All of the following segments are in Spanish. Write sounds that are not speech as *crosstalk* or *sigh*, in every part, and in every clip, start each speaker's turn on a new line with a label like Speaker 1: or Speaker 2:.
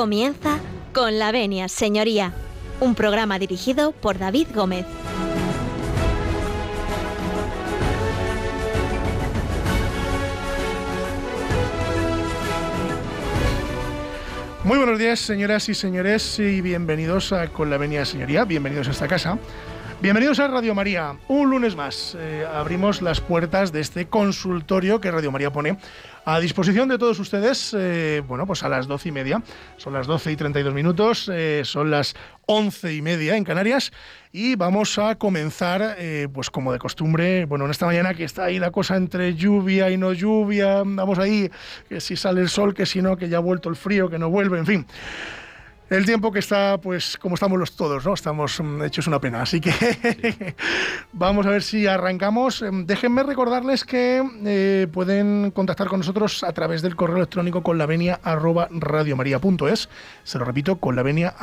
Speaker 1: Comienza con la venia, señoría, un programa dirigido por David Gómez.
Speaker 2: Muy buenos días, señoras y señores, y bienvenidos a Con la Venia Señoría, bienvenidos a esta casa. Bienvenidos a Radio María. Un lunes más eh, abrimos las puertas de este consultorio que Radio María pone a disposición de todos ustedes. Eh, bueno, pues a las doce y media. Son las doce y treinta y dos minutos. Eh, son las once y media en Canarias. Y vamos a comenzar, pues como de costumbre, bueno, en esta mañana que está ahí la cosa entre lluvia y no lluvia. Vamos ahí, que si sale el sol, que si no, que ya ha vuelto el frío, que no vuelve, en fin el tiempo que está, pues como estamos los todos, ¿no? Estamos mm, hechos una pena. Así que *laughs* vamos a ver si arrancamos. Em, déjenme recordarles que eh, pueden contactar con nosotros a través del correo electrónico con la venia Se lo repito, con la venia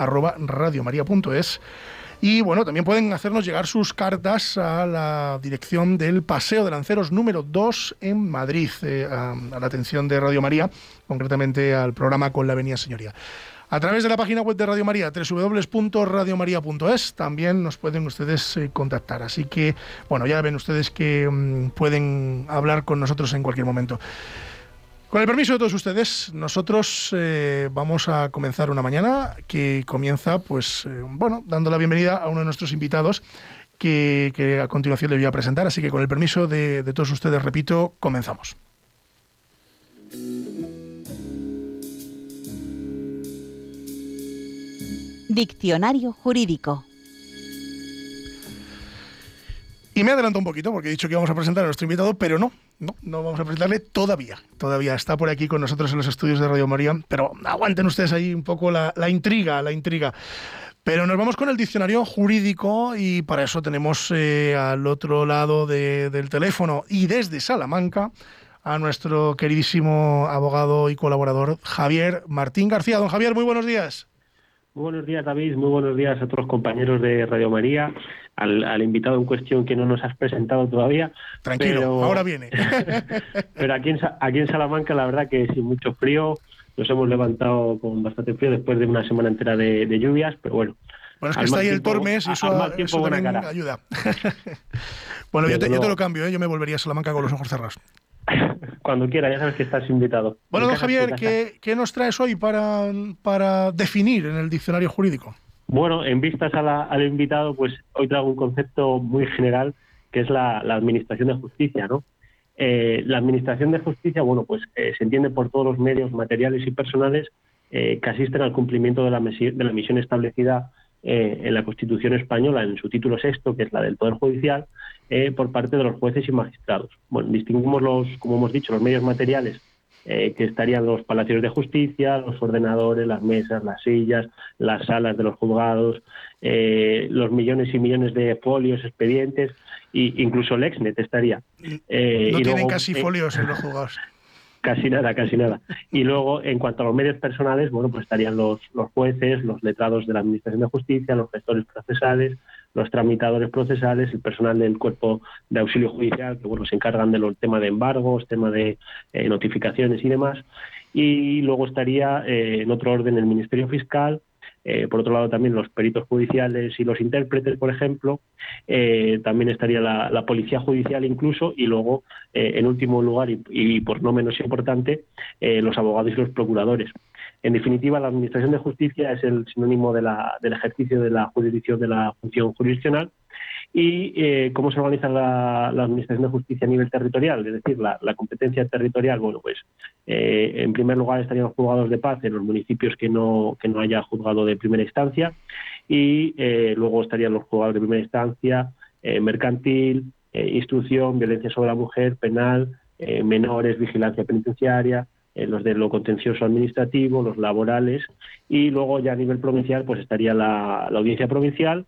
Speaker 2: Y bueno, también pueden hacernos llegar sus cartas a la dirección del Paseo de Lanceros número 2 en Madrid, eh, a, a, la atención de Radio María, concretamente al programa Con la Venia Señoría. A través de la página web de Radio María, www.radiomaria.es, también nos pueden ustedes eh, contactar. Así que, bueno, ya ven ustedes que mm, pueden hablar con nosotros en cualquier momento. Con el permiso de todos ustedes, nosotros eh, vamos a comenzar una mañana que comienza, pues, eh, bueno, dando la bienvenida a uno de nuestros invitados que, a continuación le voy a presentar. Así que con el permiso de todos ustedes, repito, comenzamos.
Speaker 1: Diccionario Jurídico.
Speaker 2: Y me adelanto un poquito porque he dicho que vamos a presentar a nuestro invitado, pero no, no, no vamos a presentarle todavía. Todavía está por aquí con nosotros en los estudios de Radio María, pero aguanten ustedes ahí un poco la, intriga, la intriga. Pero nos vamos con el diccionario jurídico y para eso tenemos eh, al otro lado del teléfono y desde Salamanca a nuestro queridísimo abogado y colaborador Javier Martín García. Don Javier, muy buenos días.
Speaker 3: Muy buenos días, David. Muy buenos días a todos los compañeros de Radio María, al, invitado en cuestión que no nos has presentado todavía.
Speaker 2: Tranquilo, ahora viene. *laughs* *laughs*
Speaker 3: pero aquí en, aquí en Salamanca, la verdad que sin mucho frío, nos hemos levantado con bastante frío después de una semana entera de, lluvias, pero bueno.
Speaker 2: Bueno, es que está ahí el Tormes y eso, eso también ayuda. *laughs* bueno, yo te, yo te, lo cambio, ¿eh? yo me volvería a Salamanca con los ojos cerrados. *laughs*
Speaker 3: Cuando quiera, ya sabes que estás invitado.
Speaker 2: Bueno, don Javier, ¿qué, nos traes hoy para, para definir en el diccionario jurídico?
Speaker 3: Bueno, en vistas al invitado, pues hoy traigo un concepto muy general que es la, administración de justicia, ¿no? Eh, la administración de justicia, bueno, pues eh, se entiende por todos los medios materiales y personales eh, que asisten al cumplimiento de la, de la misión establecida en la Constitución española, en su título sexto, que es la del Poder Judicial, eh, por parte de los jueces y magistrados. Bueno, distinguimos los, como hemos dicho, los medios materiales, eh, que estarían los palacios de justicia, los ordenadores, las mesas, las sillas, las salas de los juzgados, eh, los millones y millones de folios, expedientes, e incluso el exnet estaría.
Speaker 2: no tienen casi folios en los juzgados. *laughs*
Speaker 3: Casi nada, casi nada. Y luego, en cuanto a los medios personales, bueno, pues estarían los, los jueces, los letrados de la Administración de Justicia, los gestores procesales, los tramitadores procesales, el personal del cuerpo de auxilio judicial, que bueno, se encargan del tema de embargos, tema de eh, notificaciones y demás. Y luego estaría eh, en otro orden el Ministerio Fiscal, eh, por otro lado también los peritos judiciales y los intérpretes, por ejemplo, también estaría la, policía judicial incluso, y luego, en último lugar y, y, por no menos importante, los abogados y los procuradores. En definitiva, la Administración de Justicia es el sinónimo del ejercicio de la jurisdicción de la función jurisdiccional y eh, cómo se organiza la, Administración de Justicia a nivel territorial, es decir, la, competencia territorial. Bueno, pues eh, en primer lugar estarían los juzgados de paz en los municipios que no, que no haya juzgado de primera instancia y eh, luego estarían los juzgados de primera instancia, mercantil, instrucción, violencia sobre la mujer, penal, menores, vigilancia penitenciaria, eh, los de lo contencioso administrativo, los laborales, y luego ya a nivel provincial pues estaría la, audiencia provincial,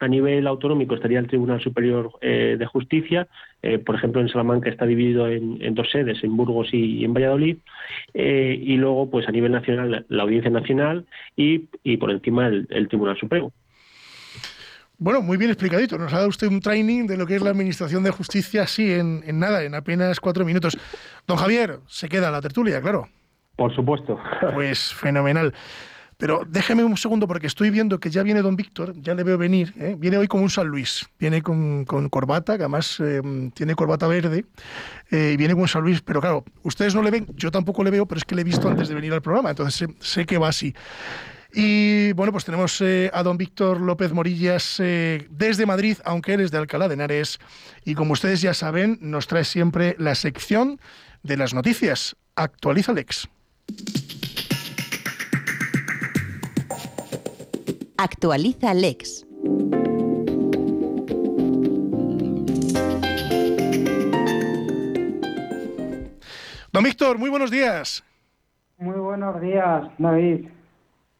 Speaker 3: a nivel autonómico estaría el Tribunal Superior eh, de Justicia, eh, por ejemplo en Salamanca está dividido en, dos sedes, en Burgos y, en Valladolid, y luego pues a nivel nacional la Audiencia Nacional y, y por encima el, el Tribunal Supremo.
Speaker 2: Bueno, muy bien explicadito. Nos ha dado usted un training de lo que es la Administración de Justicia, así en, nada, en apenas cuatro minutos. Don Javier, se queda la tertulia, claro.
Speaker 3: Por supuesto.
Speaker 2: Pues fenomenal. Pero déjeme un segundo porque estoy viendo que ya viene don Víctor, ya le veo venir, ¿eh? viene hoy como un San Luis, viene con, corbata, que además em, tiene corbata verde, eh, y viene con un San Luis, pero claro, ustedes no le ven, yo tampoco le veo, pero es que le he visto antes de venir al programa, entonces sé, que va así. Y bueno, pues tenemos eh, a don Víctor López Morillas desde Madrid, aunque él es de Alcalá de Henares, y como ustedes ya saben, nos trae siempre la sección de las noticias. Actualiza Lex.
Speaker 4: Actualiza Lex.
Speaker 2: Don Víctor, muy buenos días.
Speaker 5: Muy buenos días, David.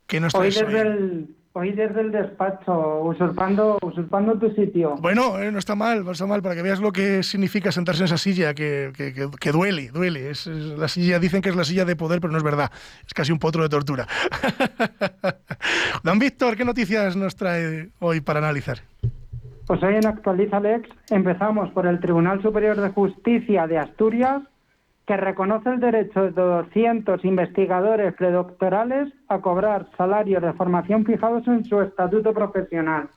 Speaker 2: ¿Qué nos
Speaker 5: hoy desde, el, hoy desde el despacho, usurpando, usurpando tu sitio.
Speaker 2: Bueno, eh, no está mal, no está mal, para que veas lo que significa sentarse en esa silla, que, que, duele, duele. Es, la silla, dicen que es la silla de poder, pero no es verdad. Es casi un potro de tortura. *laughs* Don Víctor, ¿qué noticias nos trae hoy para analizar?
Speaker 5: Pues hoy en Actualiza Lex empezamos por el Tribunal Superior de Justicia de Asturias, que reconoce el derecho de 200 investigadores predoctorales a cobrar salarios de formación fijados en su estatuto profesional.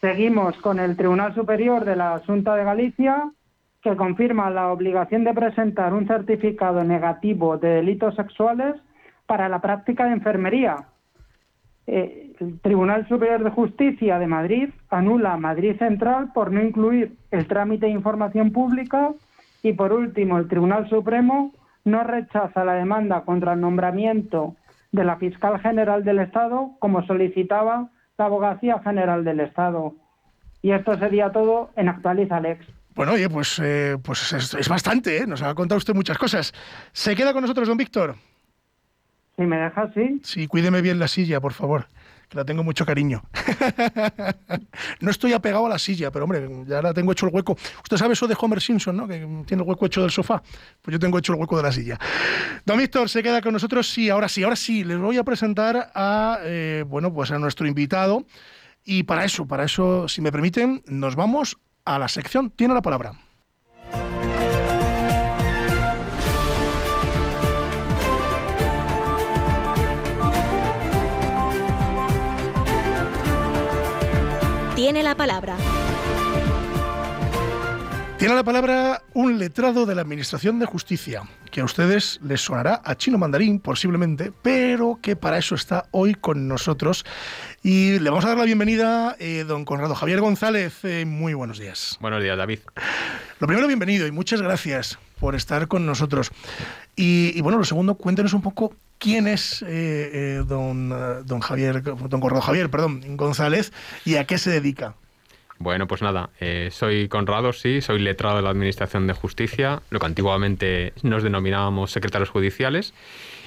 Speaker 5: Seguimos con el Tribunal Superior de la Asunta de Galicia, que confirma la obligación de presentar un certificado negativo de delitos sexuales para la práctica de enfermería. Eh, el Tribunal Superior de Justicia de Madrid anula Madrid Central por no incluir el trámite de información pública y por último, el Tribunal Supremo no rechaza la demanda contra el nombramiento de la fiscal general del Estado como solicitaba la Abogacía General del Estado. Y esto sería todo en Actualiza Lex.
Speaker 2: Bueno, oye, pues, eh, pues es, bastante, ¿eh? nos ha contado usted muchas cosas. ¿Se queda con nosotros, don Víctor?
Speaker 5: Si me deja, sí.
Speaker 2: Sí, cuídeme bien la silla, por favor que la tengo mucho cariño. *laughs* no estoy apegado a la silla, pero hombre, ya la tengo hecho el hueco. Usted sabe eso de Homer Simpson, ¿no? Que tiene el hueco hecho del sofá. Pues yo tengo hecho el hueco de la silla. Don Víctor, se queda con nosotros. Sí, ahora sí, ahora sí. Les voy a presentar a, eh, bueno, pues a nuestro invitado. Y para eso, para eso, si me permiten, nos vamos a la sección. Tiene la palabra.
Speaker 1: Tiene la palabra.
Speaker 2: Tiene la palabra un letrado de la Administración de Justicia, que a ustedes les sonará a chino mandarín posiblemente, pero que para eso está hoy con nosotros. Y le vamos a dar la bienvenida, eh, don Conrado Javier González. Eh, muy buenos días.
Speaker 6: Buenos días, David.
Speaker 2: Lo primero, bienvenido y muchas gracias por estar con nosotros. Y, y bueno, lo segundo, cuéntenos un poco quién es eh, eh, don, eh, don Javier, don Conrado Javier, perdón, González y a qué se dedica.
Speaker 6: Bueno, pues nada, soy Conrado, sí, soy letrado de la Administración de Justicia, lo que antiguamente nos denominábamos secretarios judiciales,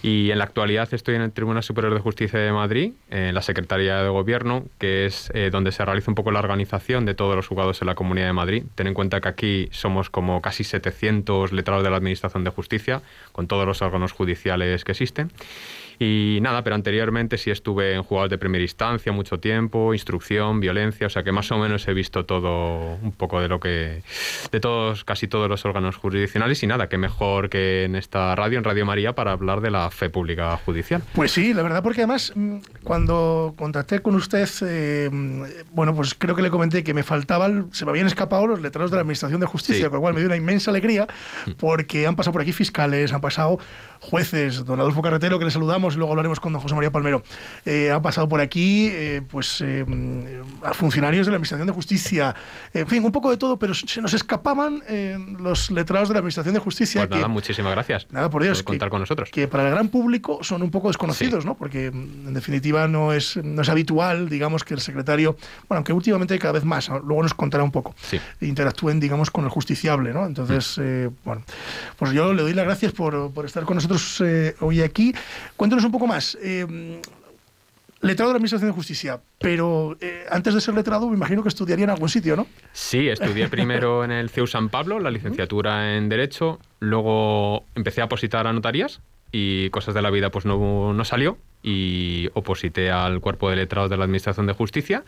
Speaker 6: y en la actualidad estoy en el Tribunal Superior de Justicia de Madrid, en la Secretaría de Gobierno, que es eh, donde se realiza un poco la organización de todos los juzgados en la Comunidad de Madrid. Ten en cuenta que aquí somos como casi 700 letrados de la Administración de Justicia, con todos los órganos judiciales que existen. Y nada, pero anteriormente sí estuve en jugados de primera instancia mucho tiempo, instrucción, violencia, o sea que más o menos he visto todo, un poco de lo que, de todos, casi todos los órganos jurisdiccionales y nada, que mejor que en esta radio, en Radio María, para hablar de la fe pública judicial.
Speaker 2: Pues sí, la verdad, porque además mm, cuando contacté con usted, eh, bueno, pues creo que le comenté que me faltaban, se me habían escapado los letrados de la Administración de Justicia, con lo cual me dio una inmensa alegría mm. porque han pasado por aquí fiscales, han pasado jueces, don Adolfo Carretero, que le saludamos, luego hablaremos con don José María Palmero. Eh, ha pasado por aquí eh, pues eh, a funcionarios de la Administración de Justicia, en fin, un poco de todo, pero se nos escapaban los letrados de la Administración de Justicia.
Speaker 6: Pues nada, muchísimas gracias.
Speaker 2: Nada, por Dios.
Speaker 6: contar con nosotros.
Speaker 2: Que para el gran público son un poco desconocidos, ¿no? Porque en definitiva no es, no es habitual, digamos, que el secretario, bueno, aunque últimamente cada vez más, luego nos contará un poco, interactúen, digamos, con el justiciable, ¿no? Entonces, mm. bueno, pues yo le doy las gracias por, por estar con nosotros eh, hoy aquí. Cuéntanos un poco más. Eh, letrado de la Administración de Justicia, pero eh, antes de ser letrado me imagino que estudiaría en algún sitio, ¿no?
Speaker 6: Sí, estudié primero *laughs* en el CEU San Pablo, la licenciatura en Derecho, luego empecé a opositar a notarías y cosas de la vida pues no, no salió y oposité al cuerpo de letrados de la Administración de Justicia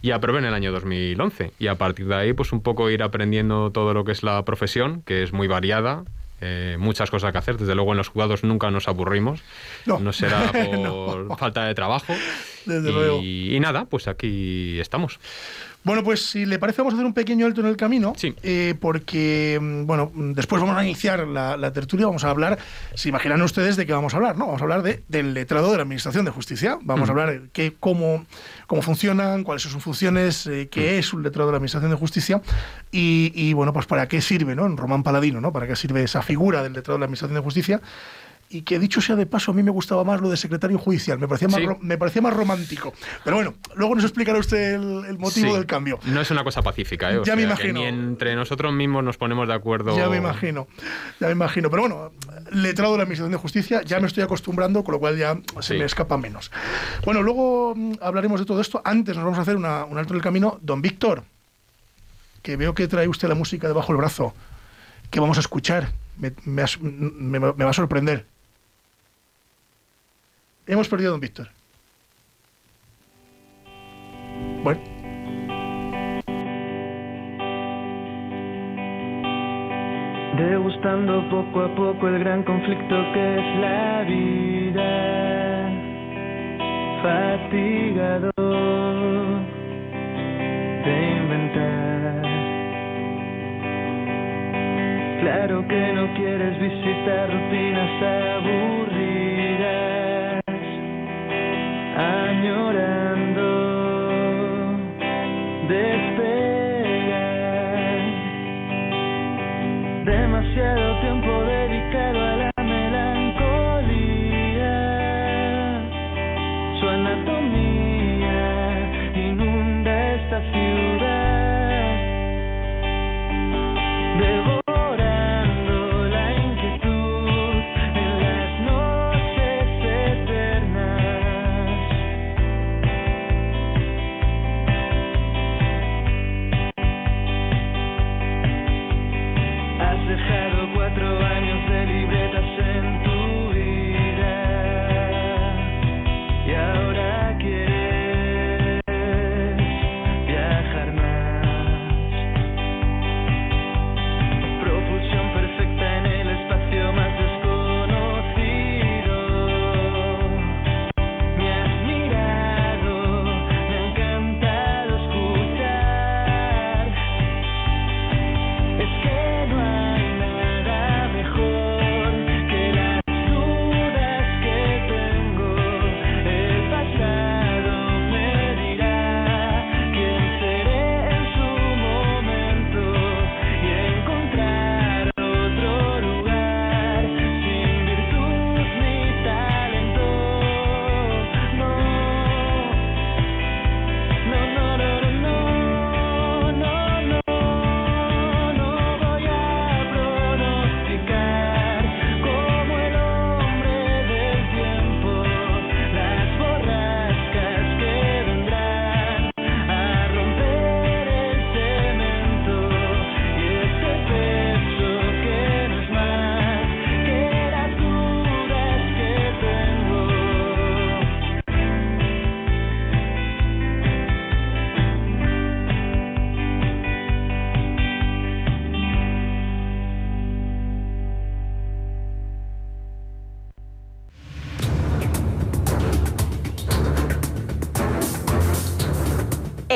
Speaker 6: y aprobé en el año 2011 y a partir de ahí pues un poco ir aprendiendo todo lo que es la profesión, que es muy variada, eh, muchas cosas que hacer. Desde luego en los jugados nunca nos aburrimos. No, será *laughs* por falta de trabajo. Desde y, luego. y nada, pues aquí estamos.
Speaker 2: Bueno, pues si le parece vamos a hacer un pequeño alto en el camino, eh, porque, mm, bueno, después vamos a iniciar la, tertulia, vamos a hablar, se imaginan ustedes de qué vamos a hablar, ¿no? Vamos a hablar de, del letrado de la Administración de Justicia, vamos a mm. hablar de cómo, cómo funcionan, cuáles son sus funciones, eh, qué mm. es un letrado de la Administración de Justicia y, y, bueno, pues para qué sirve, ¿no? En Román Paladino, ¿no? Para qué sirve esa figura del letrado de la Administración de Justicia y que dicho sea de paso, a mí me gustaba más lo de secretario judicial, me parecía más, me parecía más romántico. Pero bueno, luego nos explicará usted el, motivo del cambio.
Speaker 6: No es una cosa pacífica, ¿eh?
Speaker 2: ya me imagino.
Speaker 6: ni entre nosotros mismos nos ponemos de acuerdo.
Speaker 2: Ya me imagino, ya me imagino. Pero bueno, letrado de la Administración de Justicia, ya me estoy acostumbrando, con lo cual ya se me escapa menos. Bueno, luego mm, hablaremos de todo esto. Antes nos vamos a hacer una, un alto en el camino. Don Víctor, que veo que trae usted la música debajo del brazo, que vamos a escuchar. me, me va a sorprender. Hemos perdido a don Víctor. Bueno.
Speaker 7: Degustando poco a poco el gran conflicto que es la vida. Fatigado de inventar. Claro que no quieres visitar rutinas aburridas añorando despegar. Demasiado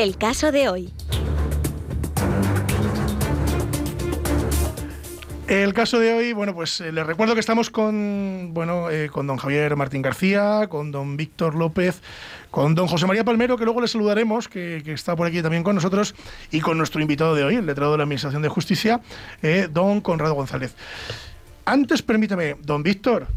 Speaker 1: El caso de hoy.
Speaker 2: El caso de hoy, bueno, pues eh, les recuerdo que estamos con, bueno, eh, con don Javier Martín García, con don Víctor López, con don José María Palmero, que luego le saludaremos, que, está por aquí también con nosotros, y con nuestro invitado de hoy, el letrado de la Administración de Justicia, eh, don Conrado González. Antes, permítame, don Víctor,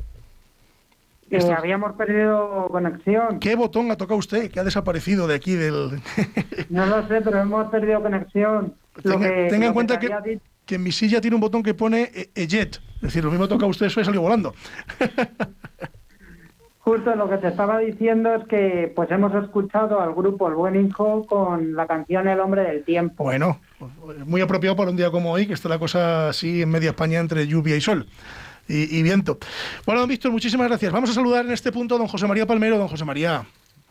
Speaker 5: habíamos perdido conexión.
Speaker 2: ¿Qué botón ha tocado usted que ha desaparecido de aquí del...? *laughs*
Speaker 5: no lo sé, pero hemos perdido conexión.
Speaker 2: Tenga, en cuenta que, en mi silla tiene un botón que pone EJET. Es decir, lo mismo toca usted, eso y salió volando. *laughs*
Speaker 5: Justo lo que te estaba diciendo es que pues hemos escuchado al grupo El Buen Hijo con la canción El Hombre del Tiempo.
Speaker 2: Bueno, muy apropiado para un día como hoy, que está la cosa así en media España entre lluvia y sol y, viento. Bueno, don Víctor, muchísimas gracias. Vamos a saludar en este punto a don José María Palmero. Don José María,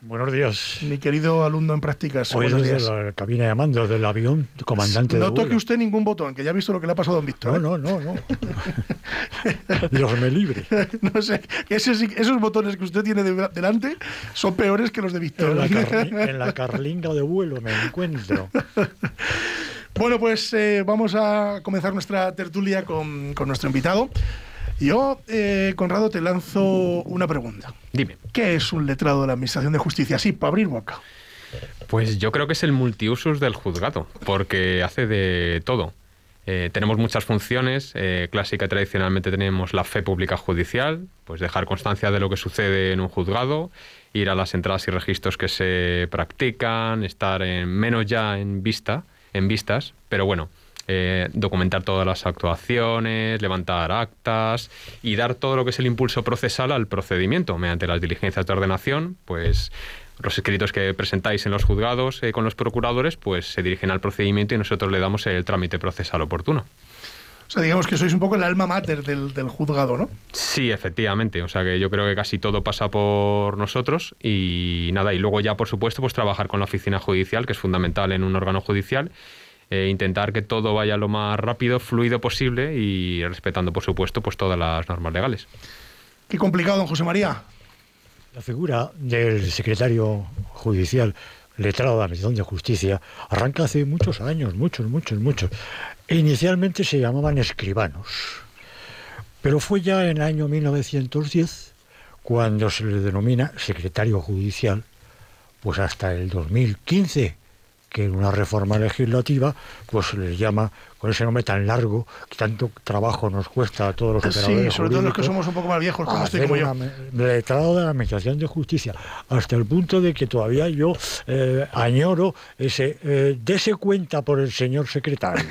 Speaker 8: Buenos días.
Speaker 2: Mi querido alumno en prácticas.
Speaker 8: Hoy
Speaker 2: buenos
Speaker 8: desde
Speaker 2: días.
Speaker 8: la cabina de mando del avión, comandante
Speaker 2: No
Speaker 8: de
Speaker 2: toque
Speaker 8: vuelo.
Speaker 2: usted ningún botón, que ya ha visto lo que le ha pasado a don Víctor.
Speaker 8: No,
Speaker 2: ¿eh?
Speaker 8: no, no, no. *laughs* Dios me libre. *laughs*
Speaker 2: No sé, esos botones que usted tiene de- delante son peores que los de Víctor.
Speaker 8: En la, carli- *laughs* en la carlinga de vuelo me encuentro.
Speaker 2: Bueno, pues eh, vamos a comenzar nuestra tertulia con, con nuestro invitado. Yo, eh, Conrado, te lanzo una pregunta.
Speaker 6: Dime.
Speaker 2: ¿Qué es un letrado de la Administración de Justicia? Sí, para abrir boca.
Speaker 6: Pues yo creo que es el multiusos del juzgado, porque hace de todo. Eh, tenemos muchas funciones. eh, clásica y tradicionalmente tenemos la fe pública judicial, pues dejar constancia de lo que sucede en un juzgado, ir a las entradas y registros que se practican, estar en, menos ya en vista, en vistas, pero bueno, eh, documentar todas las actuaciones, levantar actas y dar todo lo que es el impulso procesal al procedimiento mediante las diligencias de ordenación, pues los escritos que presentáis en los juzgados eh, con los procuradores, pues se dirigen al procedimiento y nosotros le damos el trámite procesal oportuno.
Speaker 2: O sea, digamos que sois un poco el alma mater del, del juzgado, ¿no?
Speaker 6: Sí, efectivamente. O sea que yo creo que casi todo pasa por nosotros y nada, y luego ya por supuesto pues trabajar con la oficina judicial, que es fundamental en un órgano judicial, e intentar que todo vaya lo más rápido, fluido posible y respetando por supuesto pues todas las normas legales.
Speaker 2: Qué complicado, don José María.
Speaker 8: La figura del secretario judicial letrado de la Administración de Justicia arranca hace muchos años, muchos, muchos, muchos. E inicialmente se llamaban escribanos, pero fue ya en el año 1910 cuando se le denomina secretario judicial, pues hasta el 2015 que en una reforma legislativa pues se les llama con ese nombre tan largo que tanto trabajo nos cuesta a todos los
Speaker 2: Sí,
Speaker 8: operadores
Speaker 2: sobre todo los que somos un poco más viejos, como usted y
Speaker 8: hacer
Speaker 2: como yo.
Speaker 8: letrado de la Administración de Justicia, hasta el punto de que todavía yo eh, añoro ese eh, dese cuenta por el señor secretario.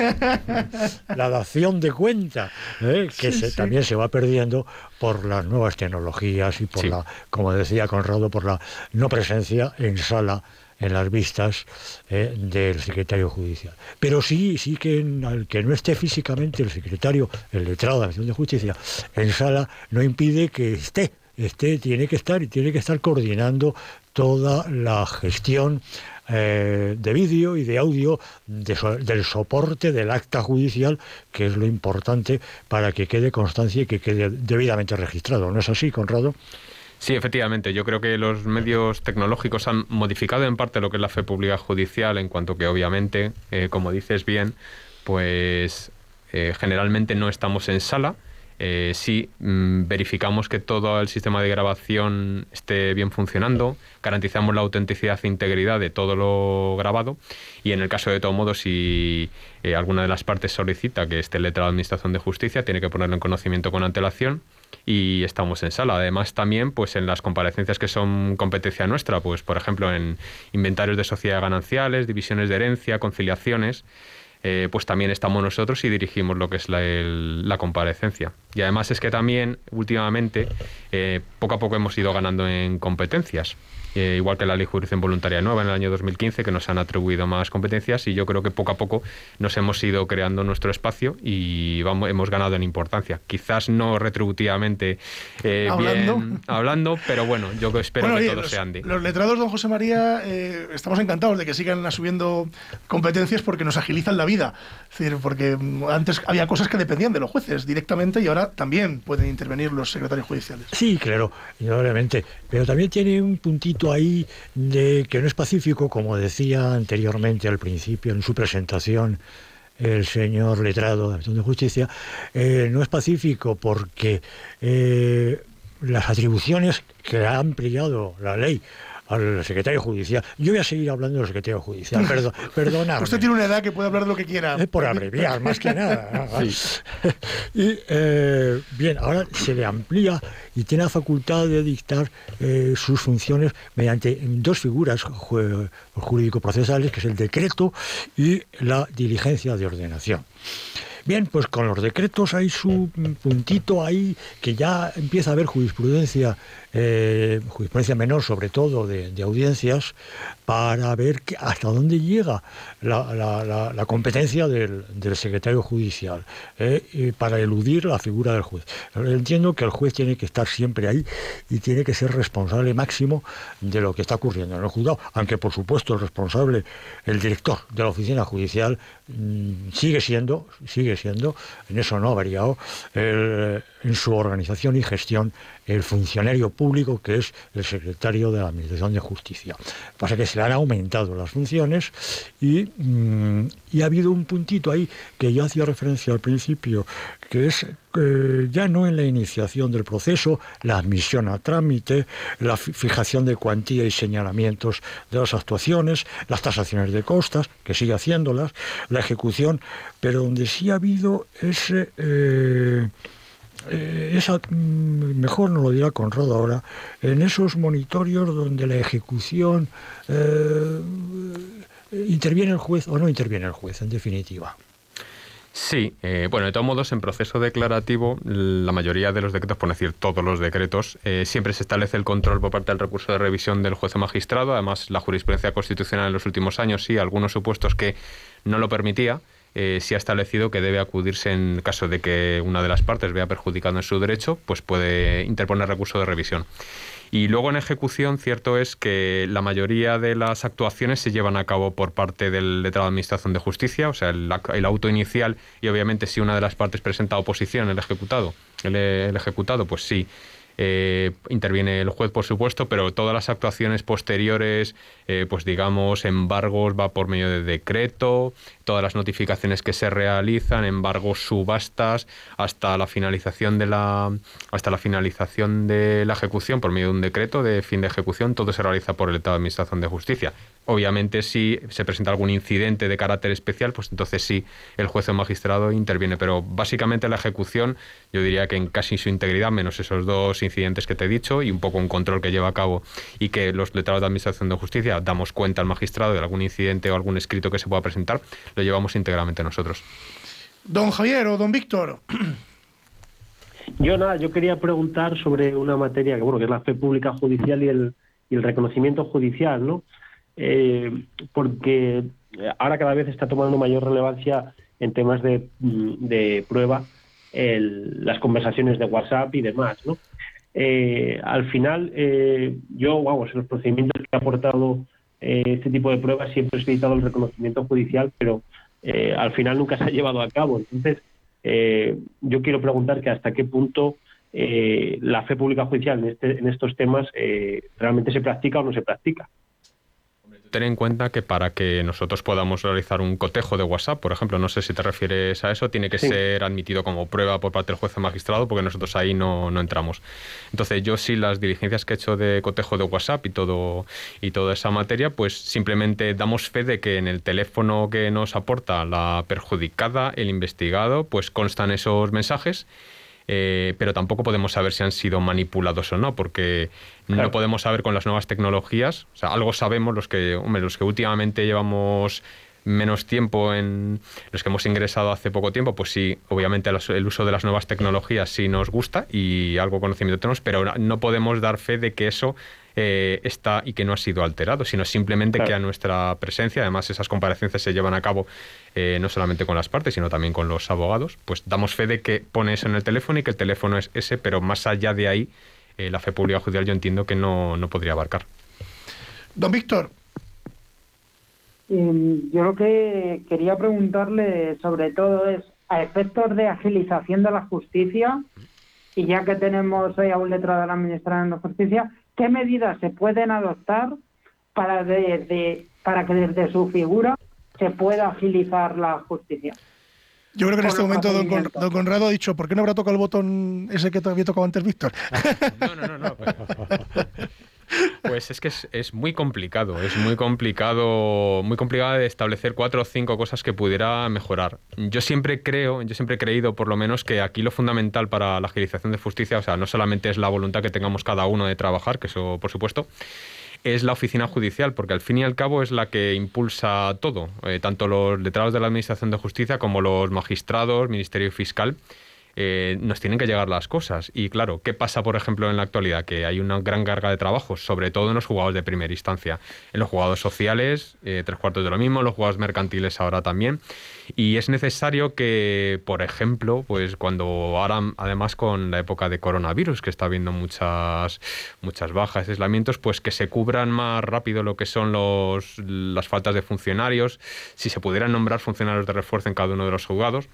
Speaker 8: *laughs* la dación de cuenta, eh, que
Speaker 2: Sí,
Speaker 8: se-
Speaker 2: sí.
Speaker 8: también se va perdiendo por las nuevas tecnologías y por
Speaker 6: Sí.
Speaker 8: la, como decía Conrado, por la no presencia en sala en las vistas eh, del secretario judicial. Pero sí, sí que en- al que no esté físicamente el secretario, el letrado de la Administración de Justicia, en sala, no impide que esté, esté, tiene que estar y tiene que estar coordinando toda la gestión eh, de vídeo y de audio de so- del soporte del acta judicial, que es lo importante para que quede constancia y que quede debidamente registrado. ¿No es así, Conrado?
Speaker 6: Sí, efectivamente. Yo creo que los medios tecnológicos han modificado en parte lo que es la fe pública judicial, en cuanto que obviamente, eh, como dices bien, pues eh, generalmente no estamos en sala. Eh, sí mm, verificamos que todo el sistema de grabación esté bien funcionando, garantizamos la autenticidad e integridad de todo lo grabado y en el caso de todo modo si alguna de las partes solicita que esté letrado de Administración de Justicia tiene que ponerlo en conocimiento con antelación y estamos en sala. Además, también, pues en las comparecencias que son competencia nuestra, pues por ejemplo en inventarios de sociedades gananciales, divisiones de herencia, conciliaciones, eh, pues también estamos nosotros y dirigimos lo que es la, comparecencia. Y además es que también últimamente eh, poco a poco hemos ido ganando en competencias. Eh, igual que la ley de jurisdicción voluntaria nueva en el año 2015, que nos han atribuido más competencias y yo creo que poco a poco nos hemos ido creando nuestro espacio y vamos, hemos ganado en importancia. Quizás no retributivamente eh,
Speaker 2: Hablando.
Speaker 6: bien hablando, pero bueno, yo espero
Speaker 2: Bueno,
Speaker 6: que
Speaker 2: oye,
Speaker 6: todo
Speaker 2: los,
Speaker 6: se ande.
Speaker 2: los letrados, don José María, eh, estamos encantados de que sigan subiendo competencias porque nos agilizan la vida. Es decir, porque mm, antes había cosas que dependían de los jueces directamente y ahora también pueden intervenir los secretarios judiciales.
Speaker 8: Sí, claro, indudablemente. Pero también tiene un puntito ahí de que no es pacífico, como decía anteriormente al principio en su presentación el señor letrado de Justicia, eh, no es pacífico porque eh, las atribuciones que ha ampliado la ley al secretario judicial. Yo voy a seguir hablando del secretario judicial, *laughs* perdón, perdonadme.
Speaker 2: Usted tiene una edad que puede hablar lo que quiera.
Speaker 8: Es por abreviar, más que nada. *laughs* *laughs* y eh, bien, ahora se le amplía y tiene la facultad de dictar eh, sus funciones mediante dos figuras ju- jurídico-procesales, que es el decreto y la diligencia de ordenación. Bien, pues con los decretos hay su mm, puntito ahí que ya empieza a haber jurisprudencia eh, jurisprudencia menor sobre todo de, audiencias, para ver hasta dónde llega la, competencia del, secretario judicial, eh, para eludir la figura del juez. Entiendo que el juez tiene que estar siempre ahí y tiene que ser responsable máximo de lo que está ocurriendo en el juzgado, aunque por supuesto el responsable, el director de la oficina judicial, mm, sigue siendo, sigue siendo, en eso no ha variado, en su organización y gestión el funcionario público que es el secretario de la Administración de Justicia. Pasa que se le han aumentado las funciones mm, y, ha habido un puntito ahí que yo hacía referencia al principio, que es eh, ya no en la iniciación del proceso, la admisión a trámite, la fijación de cuantía y señalamientos de las actuaciones, las tasaciones de costas, que sigue haciéndolas, la ejecución, pero donde sí ha habido ese... Eh, eh, esa, mm, mejor no lo dirá Conrado ahora, en esos monitorios donde la ejecución eh, interviene el juez o no interviene el juez, en definitiva.
Speaker 6: Sí, eh, bueno, de todos modos, en proceso declarativo, la mayoría de los decretos, por decir todos los decretos, siempre se establece el control por parte del recurso de revisión del juez o magistrado. Además, la jurisprudencia constitucional en los últimos años, sí, algunos supuestos que no lo permitía, eh, se ha establecido que debe acudirse en caso de que una de las partes vea perjudicado en su derecho, pues puede interponer recurso de revisión. Y luego en ejecución, cierto es que la mayoría de las actuaciones se llevan a cabo por parte del letrado de Administración de Justicia, o sea, el, auto inicial y obviamente si una de las partes presenta oposición, el ejecutado, el ejecutado, pues sí, eh, interviene el juez, por supuesto, pero todas las actuaciones posteriores, eh, pues digamos, embargos va por medio de decreto, todas las notificaciones que se realizan, embargos, subastas, hasta la finalización de la hasta la finalización de la ejecución por medio de un decreto de fin de ejecución, todo se realiza por el Estado de Administración de Justicia. Obviamente, si se presenta algún incidente de carácter especial, pues entonces sí el juez o magistrado interviene, pero básicamente la ejecución, yo diría que en casi su integridad, menos esos dos incidentes que te he dicho y un poco un control que lleva a cabo y que los letrados de Administración de Justicia damos cuenta al magistrado de algún incidente o algún escrito que se pueda presentar, lo llevamos íntegramente nosotros.
Speaker 2: Don Javier o don Víctor.
Speaker 3: Yo nada, yo quería preguntar sobre una materia que bueno que es la fe pública judicial y el, y el reconocimiento judicial, ¿no? Eh, porque ahora cada vez está tomando mayor relevancia en temas de, de prueba el, las conversaciones de WhatsApp y demás, ¿no? Eh, al final, eh, yo, vamos, en los procedimientos que ha aportado eh, este tipo de pruebas siempre he solicitado el reconocimiento judicial, pero al final nunca se ha llevado a cabo. Entonces, yo quiero preguntar que hasta qué punto la fe pública judicial en, este, en estos temas realmente se practica o no se practica
Speaker 6: ten en cuenta que para que nosotros podamos realizar un cotejo de WhatsApp, por ejemplo, no sé si te refieres a eso, tiene que ser admitido como prueba por parte del juez o magistrado, porque nosotros ahí no, no, entramos. Entonces, yo sí las diligencias que he hecho de cotejo de WhatsApp y todo y toda esa materia, pues simplemente damos fe de que en el teléfono que nos aporta la perjudicada, el investigado, pues constan esos mensajes eh, pero tampoco podemos saber si han sido manipulados o no, porque no podemos saber con las nuevas tecnologías. O sea, algo sabemos los que, hombre, los que últimamente llevamos menos tiempo en los que hemos ingresado hace poco tiempo, pues sí, obviamente el uso de las nuevas tecnologías sí nos gusta y algo conocimiento tenemos, pero no podemos dar fe de que eso eh, está y que no ha sido alterado, sino simplemente que a nuestra presencia, además esas comparecencias se llevan a cabo eh, no solamente con las partes, sino también con los abogados, pues damos fe de que pone eso en el teléfono y que el teléfono es ese, pero más allá de ahí, eh, la fe pública judicial yo entiendo que no, no podría abarcar.
Speaker 2: Don Víctor.
Speaker 5: Em, yo lo que quería preguntarle sobre todo es, a efectos de agilización de la justicia, y ya que tenemos hoy a un letrado de la Administración de Justicia, ¿qué medidas se pueden adoptar para, para que desde su figura se pueda agilizar la justicia?
Speaker 2: Yo creo que en este momento don, Conrado ha dicho, ¿por qué no habrá tocado el botón ese que había tocado antes Víctor?
Speaker 6: No, no, no, no. *laughs* Pues es que es, muy complicado, es muy complicado, muy complicado de establecer cuatro o cinco cosas que pudiera mejorar. Yo siempre creo, yo siempre he creído por lo menos que aquí lo fundamental para la agilización de justicia, o sea, no solamente es la voluntad que tengamos cada uno de trabajar, que eso por supuesto, es la oficina judicial, porque al fin y al cabo es la que impulsa todo, eh, tanto los letrados de la Administración de Justicia como los magistrados, Ministerio Fiscal eh, nos tienen que llegar las cosas. Y claro, ¿qué pasa, por ejemplo, en la actualidad? Que hay una gran carga de trabajo, sobre todo en los jugadores de primera instancia. En los jugadores sociales, eh, tres cuartos de lo mismo, en los jugadores mercantiles ahora también. Y es necesario que, por ejemplo, pues cuando ahora, además con la época de coronavirus, que está habiendo muchas, muchas bajas, aislamientos, pues que se cubran más rápido lo que son los, las faltas de funcionarios, si se pudieran nombrar funcionarios de refuerzo en cada uno de los juzgados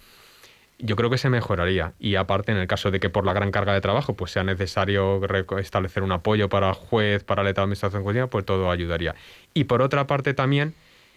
Speaker 6: yo creo que se mejoraría. Y aparte, en el caso de que por la gran carga de trabajo pues sea necesario establecer un apoyo para juez, para la administración judicial, pues todo ayudaría. Y por otra parte también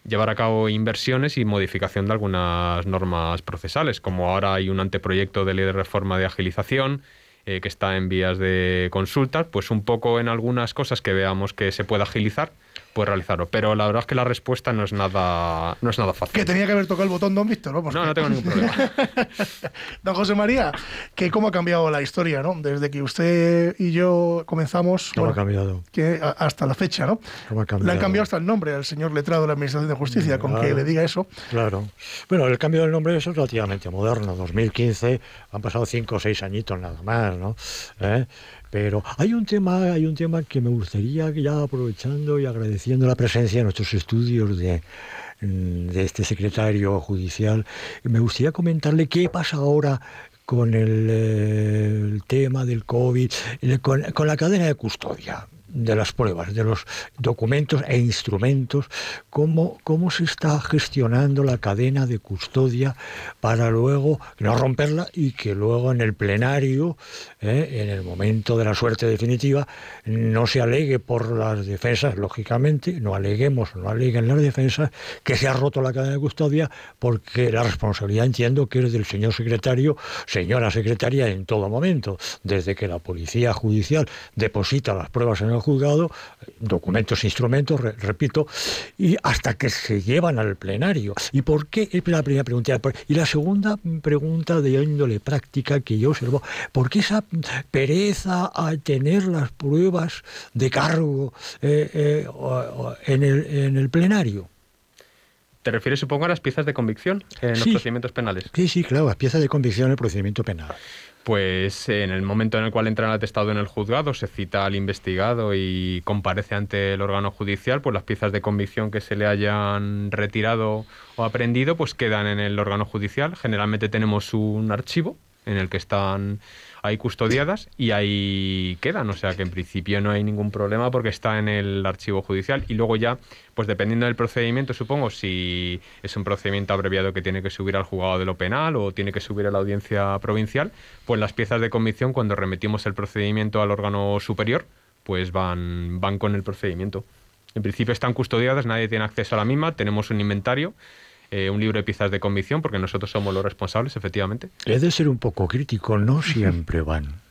Speaker 6: llevar a cabo inversiones y modificación de algunas normas procesales, como ahora hay un anteproyecto de ley de reforma de agilización eh, que está en vías de consulta, pues un poco en algunas cosas que veamos que se pueda agilizar puede realizarlo. Pero la verdad es que la respuesta no es nada, no es nada fácil.
Speaker 2: Que tenía que haber tocado el botón, don Víctor, ¿no?
Speaker 6: No, no tengo ningún problema. *laughs*
Speaker 2: don José María, que cómo ha cambiado la historia, ¿no? Desde que usted y yo comenzamos.
Speaker 8: ¿Cómo ha cambiado?
Speaker 2: Que hasta la fecha, ¿no?
Speaker 8: ¿Cómo ha cambiado?
Speaker 2: Le han cambiado hasta el nombre al señor letrado de la Administración de Justicia, con que le diga eso.
Speaker 8: Claro. Bueno, el cambio del nombre es relativamente moderno. 2015, han pasado cinco o seis añitos nada más, ¿no? ¿Eh? Pero hay un tema, hay un tema que me gustaría ya aprovechando y agradeciendo la presencia de nuestros estudios de, mm, de este secretario judicial, me gustaría comentarle qué pasa ahora con el, eh, tema del COVID, con la cadena de custodia de las pruebas, de los documentos e instrumentos, cómo, cómo se está gestionando la cadena de custodia para luego no romperla y que luego en el plenario, eh, en el momento de la suerte definitiva, no se alegue por las defensas, lógicamente, no aleguemos, no aleguen las defensas que se ha roto la cadena de custodia porque la responsabilidad entiendo que es del señor secretario, señora secretaria en todo momento, desde que la policía judicial deposita las pruebas en el juzgado, documentos, instrumentos, repito, y hasta que se llevan al plenario. ¿Y por qué? Es la primera pregunta. Y la segunda pregunta de índole práctica que yo observo, ¿por qué esa pereza a tener las pruebas de cargo eh, eh, en, el, en el plenario?
Speaker 6: ¿Te refieres, supongo, a las piezas de convicción en los procedimientos penales?
Speaker 8: Sí, sí, claro, las piezas de convicción en el procedimiento penal
Speaker 6: pues en el momento en el cual entra el atestado en el juzgado, se cita al investigado y comparece ante el órgano judicial, pues las piezas de convicción que se le hayan retirado o aprendido, pues quedan en el órgano judicial. Generalmente tenemos un archivo en el que están ahí custodiadas y ahí quedan. O sea que en principio no hay ningún problema porque está en el archivo judicial y luego ya, pues dependiendo del procedimiento, supongo, si es un procedimiento abreviado que tiene que subir al juzgado de lo penal o tiene que subir a la audiencia provincial, pues las piezas de convicción cuando remitimos el procedimiento al órgano superior, pues van, van con el procedimiento. En principio están custodiadas, nadie tiene acceso a la misma, tenemos un inventario eh, un libro de piezas de convicción, porque nosotros somos los responsables, efectivamente.
Speaker 8: He de ser un poco crítico, no siempre van.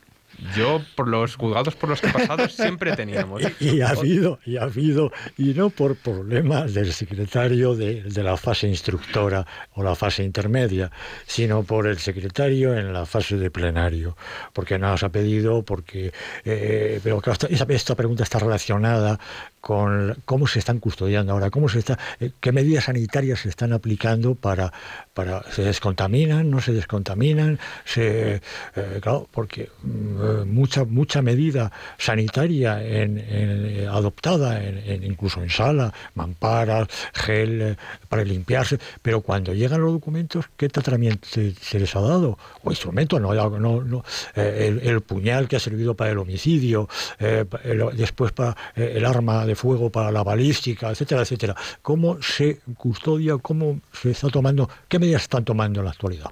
Speaker 6: Yo, por los juzgados por los que he pasado, siempre teníamos. *laughs*
Speaker 8: Y, ha habido, y ha habido, y no por problemas del secretario de, la fase instructora o la fase intermedia, sino por el secretario en la fase de plenario. Porque nos ha pedido, porque. Eh, pero esta, esta pregunta está relacionada con cómo se están custodiando ahora, cómo se está, eh, qué medidas sanitarias se están aplicando para, para se descontaminan, no se descontaminan, se, eh, claro, porque mm, mucha mucha medida sanitaria en, eh, adoptada, en, incluso en sala, mamparas, gel para limpiarse, pero cuando llegan los documentos, ¿qué tratamiento se, les ha dado? O instrumento, no, no, el, puñal que ha servido para el homicidio, después para el arma de fuego para la balística, etcétera, etcétera. ¿Cómo se custodia, cómo se está tomando, qué medidas están tomando en la actualidad?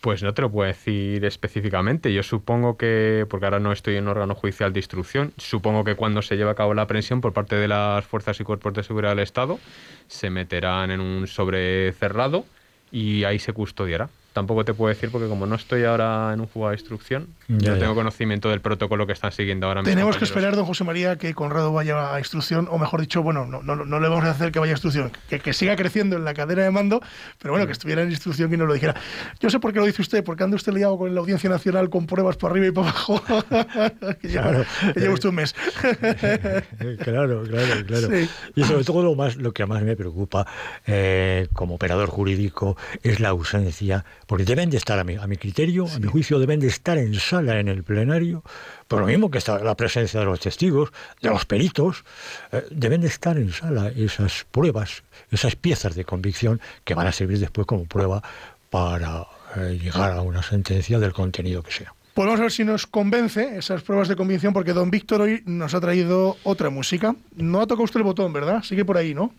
Speaker 6: Pues no te lo puedo decir específicamente. Yo supongo que, porque ahora no estoy en órgano judicial de instrucción, supongo que cuando se lleve a cabo la aprehensión por parte de las fuerzas y cuerpos de seguridad del Estado, se meterán en un sobre cerrado y ahí se custodiará tampoco te puedo decir porque como no estoy ahora en un juego de instrucción, no tengo conocimiento del protocolo que están siguiendo ahora
Speaker 2: mismo. Tenemos que esperar, don José María, que Conrado vaya a instrucción, o mejor dicho, bueno, no, no, no le vamos a hacer que vaya a instrucción, que, que, siga creciendo en la cadena de mando, pero bueno, que estuviera en instrucción y nos lo dijera. Yo sé por qué lo dice usted, porque anda usted liado con la Audiencia Nacional con pruebas por arriba y por abajo. *laughs* que lleva, usted un mes. *laughs*
Speaker 8: claro, claro, claro. Y sobre todo lo, más, lo que más me preocupa eh, como operador jurídico es la ausencia porque deben de estar, a mi, a mi criterio, a mi juicio, deben de estar en sala en el plenario, por lo mismo que está la presencia de los testigos, de los peritos, eh, deben de estar en sala esas pruebas, esas piezas de convicción que van a servir después como prueba para eh, llegar a una sentencia del contenido que sea.
Speaker 2: Pues vamos a ver si nos convence esas pruebas de convicción, porque don Víctor hoy nos ha traído otra música. No ha tocado usted el botón, ¿verdad? Sigue por ahí, ¿no?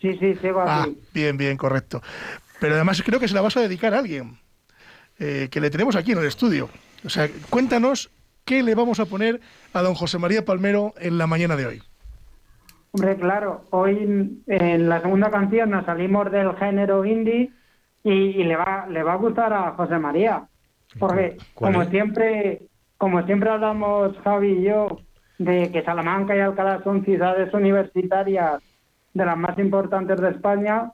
Speaker 5: Sí, sí, se va
Speaker 2: Ah, bien, bien, correcto. Pero además creo que se la vas a dedicar a alguien eh, que le tenemos aquí en el estudio. O sea, cuéntanos qué le vamos a poner a don José María Palmero en la mañana de hoy.
Speaker 5: Hombre, claro, hoy en la segunda canción nos salimos del género indie y, y le va le va a gustar a José María, porque
Speaker 8: ¿Cuál
Speaker 5: como
Speaker 8: es?
Speaker 5: siempre como siempre hablamos Javi y yo de que Salamanca y Alcalá son ciudades universitarias de las más importantes de España,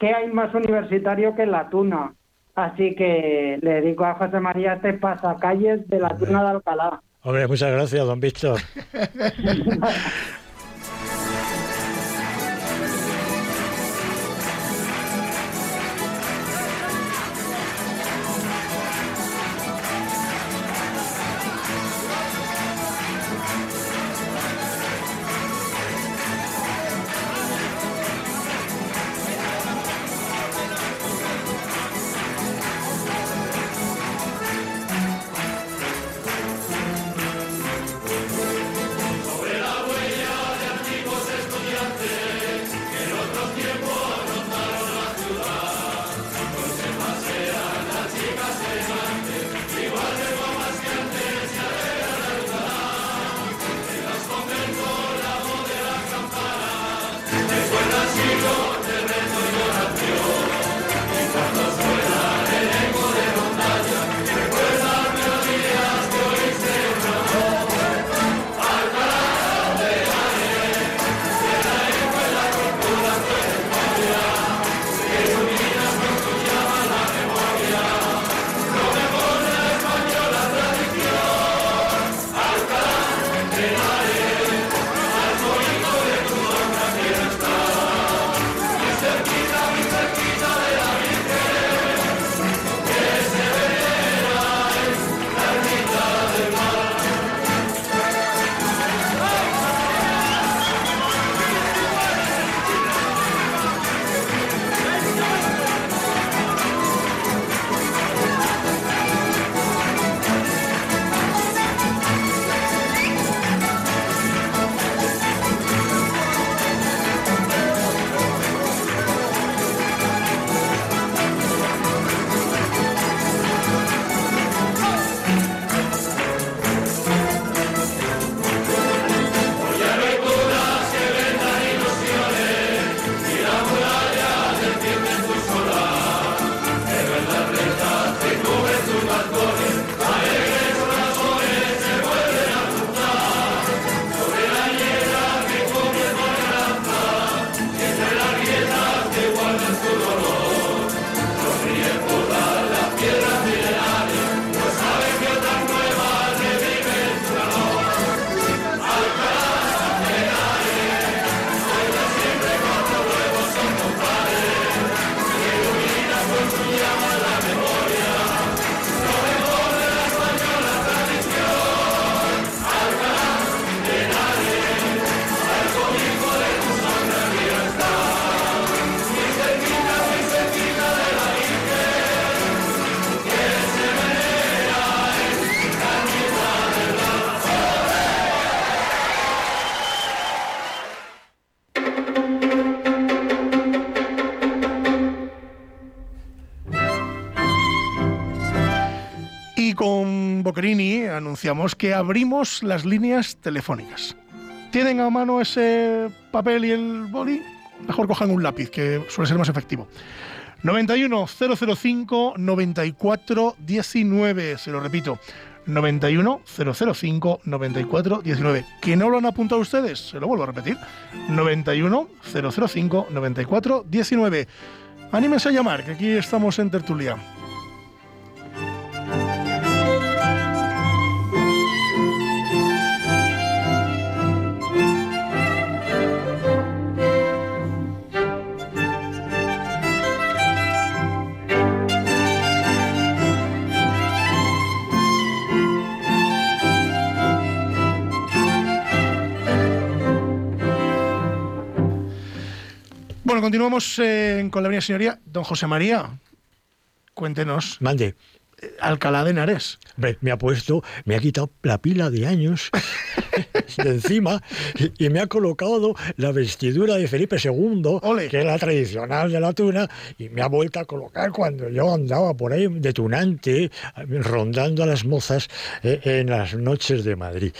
Speaker 5: ¿qué hay más universitario que la Tuna? Así que le dedico a José María este pasacalles de la Tuna de Alcalá.
Speaker 8: Hombre, muchas gracias, don Víctor. *laughs*
Speaker 2: anunciamos que abrimos las líneas telefónicas. ¿Tienen a mano ese papel y el boli? Mejor cojan un lápiz, que suele ser más efectivo. 91 005 94 19, se lo repito. 91 005 94 19. ¿Que no lo han apuntado ustedes? Se lo vuelvo a repetir. 91 005 94 19. Anímense a llamar, que aquí estamos en tertulia. Continuamos eh, con la Avenida Señoría. Don José María, cuéntenos.
Speaker 8: Mande.
Speaker 2: Alcalá de Henares.
Speaker 8: me ha puesto, me ha quitado la pila de años *laughs* de encima y, me ha colocado la vestidura de Felipe II, que es la tradicional de la tuna, y me ha vuelto a colocar cuando yo andaba por ahí de tunante, rondando a las mozas eh, en las noches de Madrid.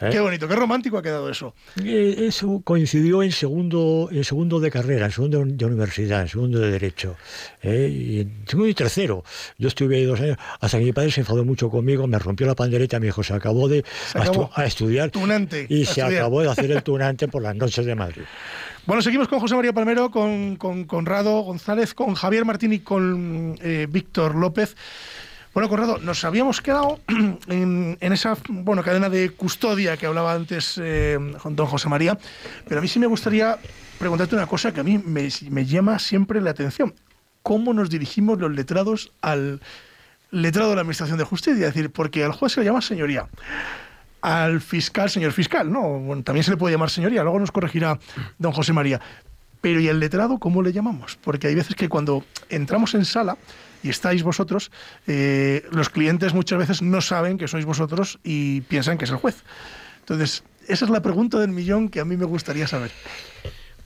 Speaker 2: ¿eh? Qué bonito, qué romántico ha quedado eso.
Speaker 8: Eh, eso coincidió en segundo, en segundo de carrera, en segundo de universidad, en segundo de derecho, y en segundo y tercero. Yo estuve ahí dos años hasta que mi padre se enfadó mucho conmigo, me rompió la pandereta, me dijo, se acabó de a, estudiar.
Speaker 2: Tunante.
Speaker 8: Y se acabó de hacer el *laughs* tunante por las noches de Madrid.
Speaker 2: Bueno, seguimos con José María Palmero, con, con Conrado González, con Javier Martín y con eh, Víctor López. Bueno, Conrado, nos habíamos quedado *clears throat* en, esa bueno, cadena de custodia que hablaba antes eh, don José María, pero a mí sí me gustaría preguntarte una cosa que a mí me, me llama siempre la atención. ¿Cómo nos dirigimos los letrados al, letrado de la Administración de Justicia, decir, porque al juez se le llama señoría. Al fiscal, señor fiscal, ¿no? También se le puede llamar señoría, luego nos corregirá don José María. Pero ¿y el letrado cómo le llamamos? Porque hay veces que cuando entramos en sala y estáis vosotros, eh, los clientes muchas veces no saben que sois vosotros y piensan que es el juez. Entonces, esa es la pregunta del millón que a mí me gustaría saber.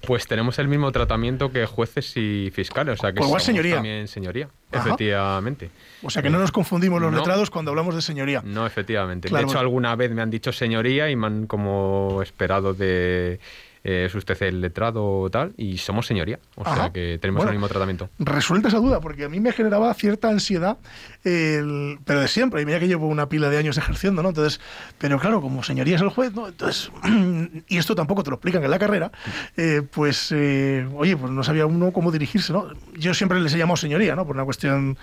Speaker 6: Pues tenemos el mismo tratamiento que jueces y fiscales, o sea que
Speaker 2: señoría.
Speaker 6: también señoría, efectivamente.
Speaker 2: O sea que no nos confundimos los letrados cuando hablamos de señoría.
Speaker 6: No, efectivamente. De hecho, alguna vez me han dicho señoría y me han como esperado de eh, es usted el letrado o tal, y somos señoría. O sea que tenemos el mismo tratamiento.
Speaker 2: Resuelta esa duda, porque a mí me generaba cierta ansiedad, pero de siempre, y mira que llevo una pila de años ejerciendo, ¿no? Entonces, pero claro, como señoría es el juez, ¿no? Entonces, *clears throat* y esto tampoco te lo explican en la carrera, eh, pues, eh, oye, pues no sabía uno cómo dirigirse, ¿no? Yo siempre les he llamado señoría, ¿no? Por una cuestión,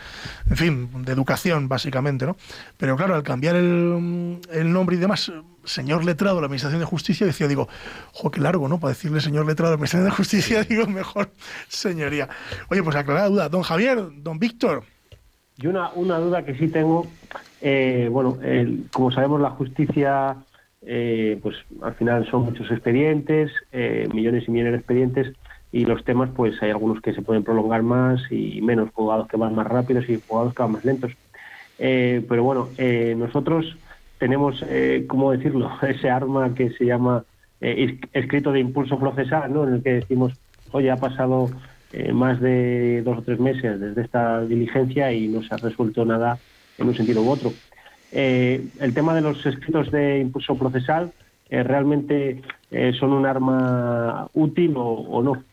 Speaker 2: en fin, de educación, básicamente, ¿no? Pero claro, al cambiar el, el nombre y demás señor letrado de la Administración de Justicia, decía, digo, jo, qué largo, ¿no? Para decirle señor letrado de la Administración de Justicia, *laughs* digo, mejor señoría. Oye, pues aclarada duda. Don Javier, don Víctor.
Speaker 3: Y una, una duda que sí tengo, eh, bueno, como sabemos, la justicia, eh, pues al final son muchos expedientes, eh, millones y millones de expedientes, y los temas, pues hay algunos que se pueden prolongar más y menos, jugados que van más rápidos y jugados que van más lentos. pero bueno, nosotros tenemos, eh, ¿cómo decirlo?, *laughs* ese arma que se llama eh, escrito de impulso procesal, ¿no? En el que decimos, oye, ha pasado eh, más de dos o tres meses desde esta diligencia y no se ha resuelto nada en un sentido u otro. el tema de los escritos de impulso procesal, ¿realmente son un arma útil o no?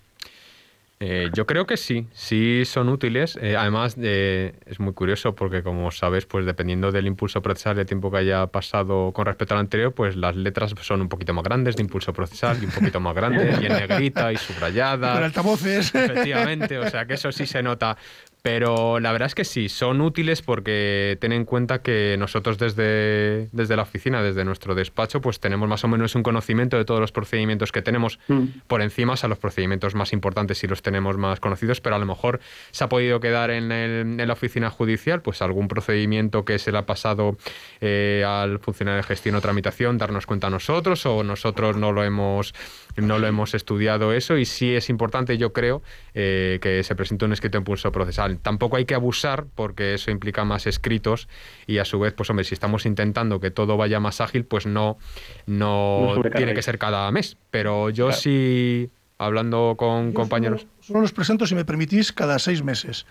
Speaker 6: Eh, yo creo que sí, sí son útiles. Eh, además, es muy curioso porque, como sabes, pues dependiendo del impulso procesal y el tiempo que haya pasado con respecto al anterior, pues las letras son un poquito más grandes de impulso procesal y un poquito más grandes y en negrita y subrayada.
Speaker 2: Con altavoces.
Speaker 6: Efectivamente, o sea que eso sí se nota. Pero la verdad es que sí, son útiles porque ten en cuenta que nosotros desde, desde la oficina, desde nuestro despacho, pues tenemos más o menos un conocimiento de todos los procedimientos que tenemos mm. por encima, a los procedimientos más importantes si los tenemos más conocidos, pero a lo mejor se ha podido quedar en, el, en la oficina judicial, pues algún procedimiento que se le ha pasado eh, al funcionario de gestión o tramitación, darnos cuenta a nosotros o nosotros no lo hemos no lo hemos estudiado eso y sí es importante, yo creo, eh, que se presente un escrito en pulso procesal. Tampoco hay que abusar porque eso implica más escritos y a su vez, pues hombre, si estamos intentando que todo vaya más ágil, pues no, no, tiene que ser cada mes. Pero yo sí, hablando con compañeros...
Speaker 2: Solo, los presento, si me permitís, cada seis meses.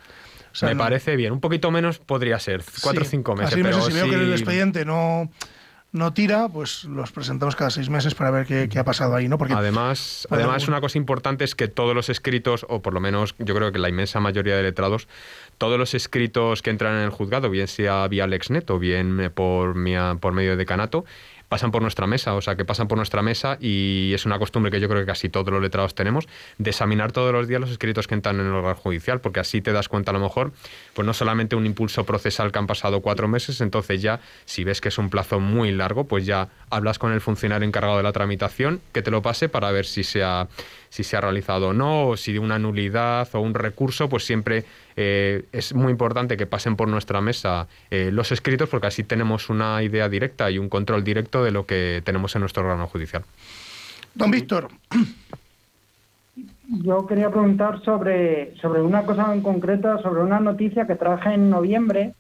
Speaker 6: me parece bien. Un poquito menos podría ser, cuatro o cinco meses.
Speaker 2: Pero si veo que el expediente no no tira, pues los presentamos cada seis meses para ver qué, ha pasado ahí, ¿no?
Speaker 6: Porque además, además una cosa importante es que todos los escritos, o por lo menos yo creo que la inmensa mayoría de letrados, todos los escritos que entran en el juzgado, bien sea vía LexNet o bien por, por medio de decanato, pasan por nuestra mesa, o sea, que pasan por nuestra mesa y es una costumbre que yo creo que casi todos los letrados tenemos, de examinar todos los días los escritos que entran en el órgano judicial, porque así te das cuenta a lo mejor, pues no solamente un impulso procesal que han pasado cuatro meses, entonces ya, si ves que es un plazo muy largo, pues ya hablas con el funcionario encargado de la tramitación, que te lo pase para ver si se ha, si se ha realizado o no, o si de una nulidad o un recurso, pues siempre eh, es muy importante que pasen por nuestra mesa eh, los escritos porque así tenemos una idea directa y un control directo de lo que tenemos en nuestro órgano judicial.
Speaker 2: Don Víctor.
Speaker 5: yo quería preguntar sobre, sobre una cosa en concreto, sobre una noticia que traje en noviembre,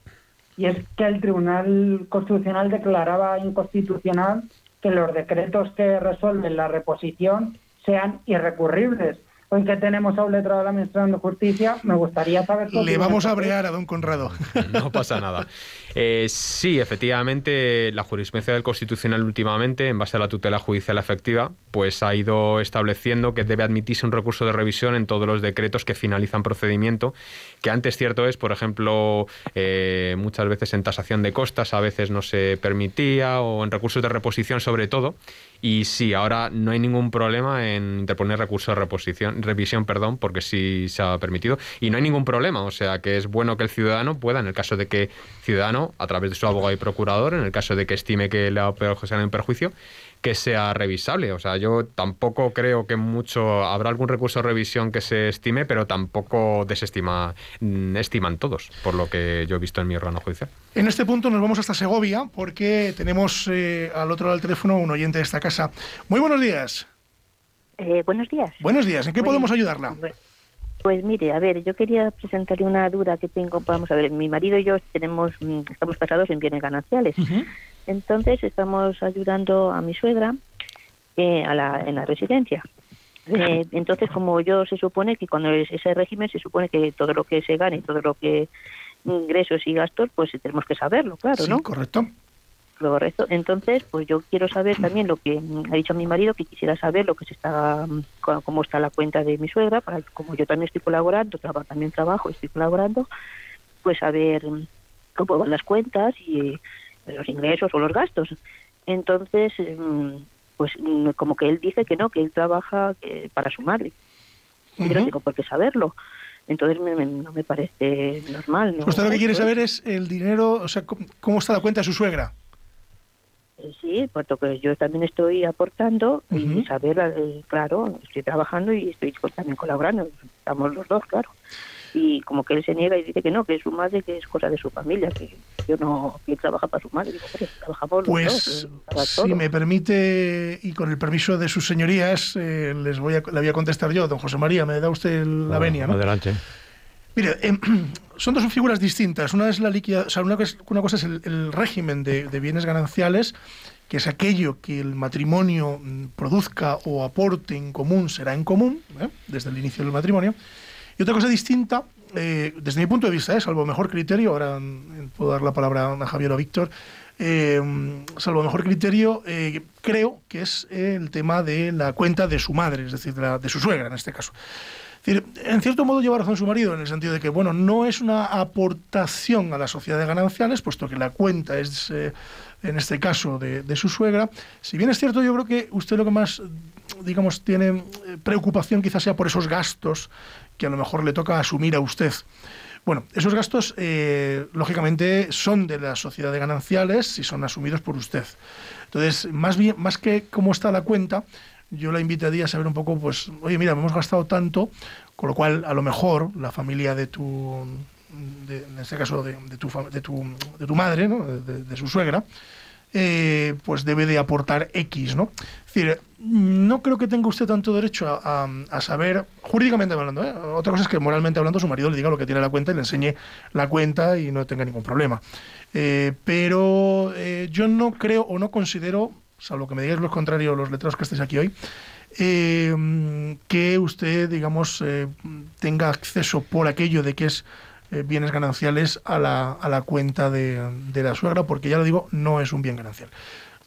Speaker 5: y es que el Tribunal Constitucional declaraba inconstitucional que los decretos que resuelven la reposición sean irrecurribles. Hoy que tenemos a un letrado de la Administración de Justicia, me gustaría saber... qué
Speaker 2: Le vamos a brear a don Conrado.
Speaker 6: No pasa nada. Eh, sí, efectivamente, la jurisprudencia del Constitucional últimamente, en base a la tutela judicial efectiva, pues ha ido estableciendo que debe admitirse un recurso de revisión en todos los decretos que finalizan procedimiento, que antes cierto es, por ejemplo, eh, muchas veces en tasación de costas, a veces no se permitía, o en recursos de reposición sobre todo. Y sí, ahora no hay ningún problema en interponer recurso de reposición, revisión, perdón, porque sí se ha permitido. Y no hay ningún problema, o sea que es bueno que el ciudadano pueda, en el caso de que ciudadano, a través de su abogado y procurador, en el caso de que estime que le ha un perjuicio, que sea revisable. O sea, yo tampoco creo que mucho habrá algún recurso de revisión que se estime, pero tampoco desestima, mm, estiman todos, por lo que yo he visto en mi órgano judicial.
Speaker 2: En este punto nos vamos hasta Segovia porque tenemos eh, al otro lado del teléfono un oyente de esta casa. Muy buenos días.
Speaker 9: Eh, buenos días.
Speaker 2: Buenos días. ¿En qué podemos ayudarla?
Speaker 9: Pues mire, a ver, yo quería presentarle una duda que tengo. Vamos a ver, mi marido y yo tenemos, mm, estamos casados en bienes gananciales. Entonces estamos ayudando a mi suegra eh, a la, en la residencia. Eh, entonces, como yo se supone que cuando es ese régimen se supone que todo lo que se gane, todo lo que ingresos y gastos, pues tenemos que saberlo, claro,
Speaker 2: sí,
Speaker 9: ¿no?
Speaker 2: correcto.
Speaker 9: Correcto. Entonces, pues yo quiero saber también lo que ha dicho mi marido, que quisiera saber lo que se está, mm, cómo está la cuenta de mi suegra, para como yo también estoy colaborando, traba- también trabajo, estoy colaborando, pues saber mm, cómo van las cuentas y eh, los ingresos o los gastos. Entonces, mm, pues como que él dice que no, que él trabaja eh, para su madre. Yo no
Speaker 2: Ujú.
Speaker 9: tengo por qué saberlo. Entonces me- me- no me parece normal. ¿no?
Speaker 2: Usted lo que quiere saber es el dinero, o sea, cómo está la cuenta de su suegra.
Speaker 9: Sí, puesto que yo también estoy aportando y saber, eh, claro, estoy trabajando y estoy también colaborando, estamos los dos, claro. Y como que él se niega y dice que no, que es su madre, que es cosa de su familia, que yo no, que él trabaja para su madre. Digo, "Hombre, trabajamos los
Speaker 2: Pues,
Speaker 9: dos, eh,
Speaker 2: si
Speaker 9: todo".
Speaker 2: me permite, y con el permiso de sus señorías, eh, les voy a, le voy a contestar yo. Don José María, me da usted la venia, ¿no?
Speaker 8: Adelante.
Speaker 2: Mire, em, *clears throat* son dos figuras distintas. Una es la liquida, o sea, una, cosa- es el, régimen de, bienes gananciales, que es aquello que el matrimonio mm, produzca o aporte en común, será en común, ¿eh? desde el inicio del matrimonio. Y otra cosa distinta, eh, desde mi punto de vista, ¿eh? salvo mejor criterio, ahora mm, puedo dar la palabra a Javier o a Víctor, eh, salvo mejor criterio, creo que es el tema de la cuenta de su madre, es decir, de, la- de su suegra en este caso. En cierto modo lleva razón su marido en el sentido de que, bueno, no es una aportación a la sociedad de gananciales, puesto que la cuenta es, eh, en este caso, de, de su suegra. Si bien es cierto, yo creo que usted lo que más, digamos, tiene eh, preocupación quizás sea por esos gastos que a lo mejor le toca asumir a usted. Bueno, esos gastos, eh, lógicamente, son de la sociedad de gananciales y son asumidos por usted. Entonces, más bien, más que cómo está la cuenta, yo la invitaría a saber un poco, pues, oye, mira, hemos gastado tanto, con lo cual, a lo mejor, la familia de tu, en este caso, de, de tu, de, tu, de tu madre, ¿no? de, su suegra, eh, pues debe de aportar X, ¿no? Es decir, no creo que tenga usted tanto derecho a saber, jurídicamente hablando, ¿eh? otra cosa es que moralmente hablando su marido le diga lo que tiene la cuenta y le enseñe la cuenta y no tenga ningún problema. Eh, pero eh, yo no creo o no considero, salvo que me digáis lo contrario los letrados que estéis aquí hoy, eh, que usted, digamos, eh, tenga acceso por aquello de que es eh, bienes gananciales a la, a la cuenta de, de la suegra, porque ya lo digo, no es un bien ganancial.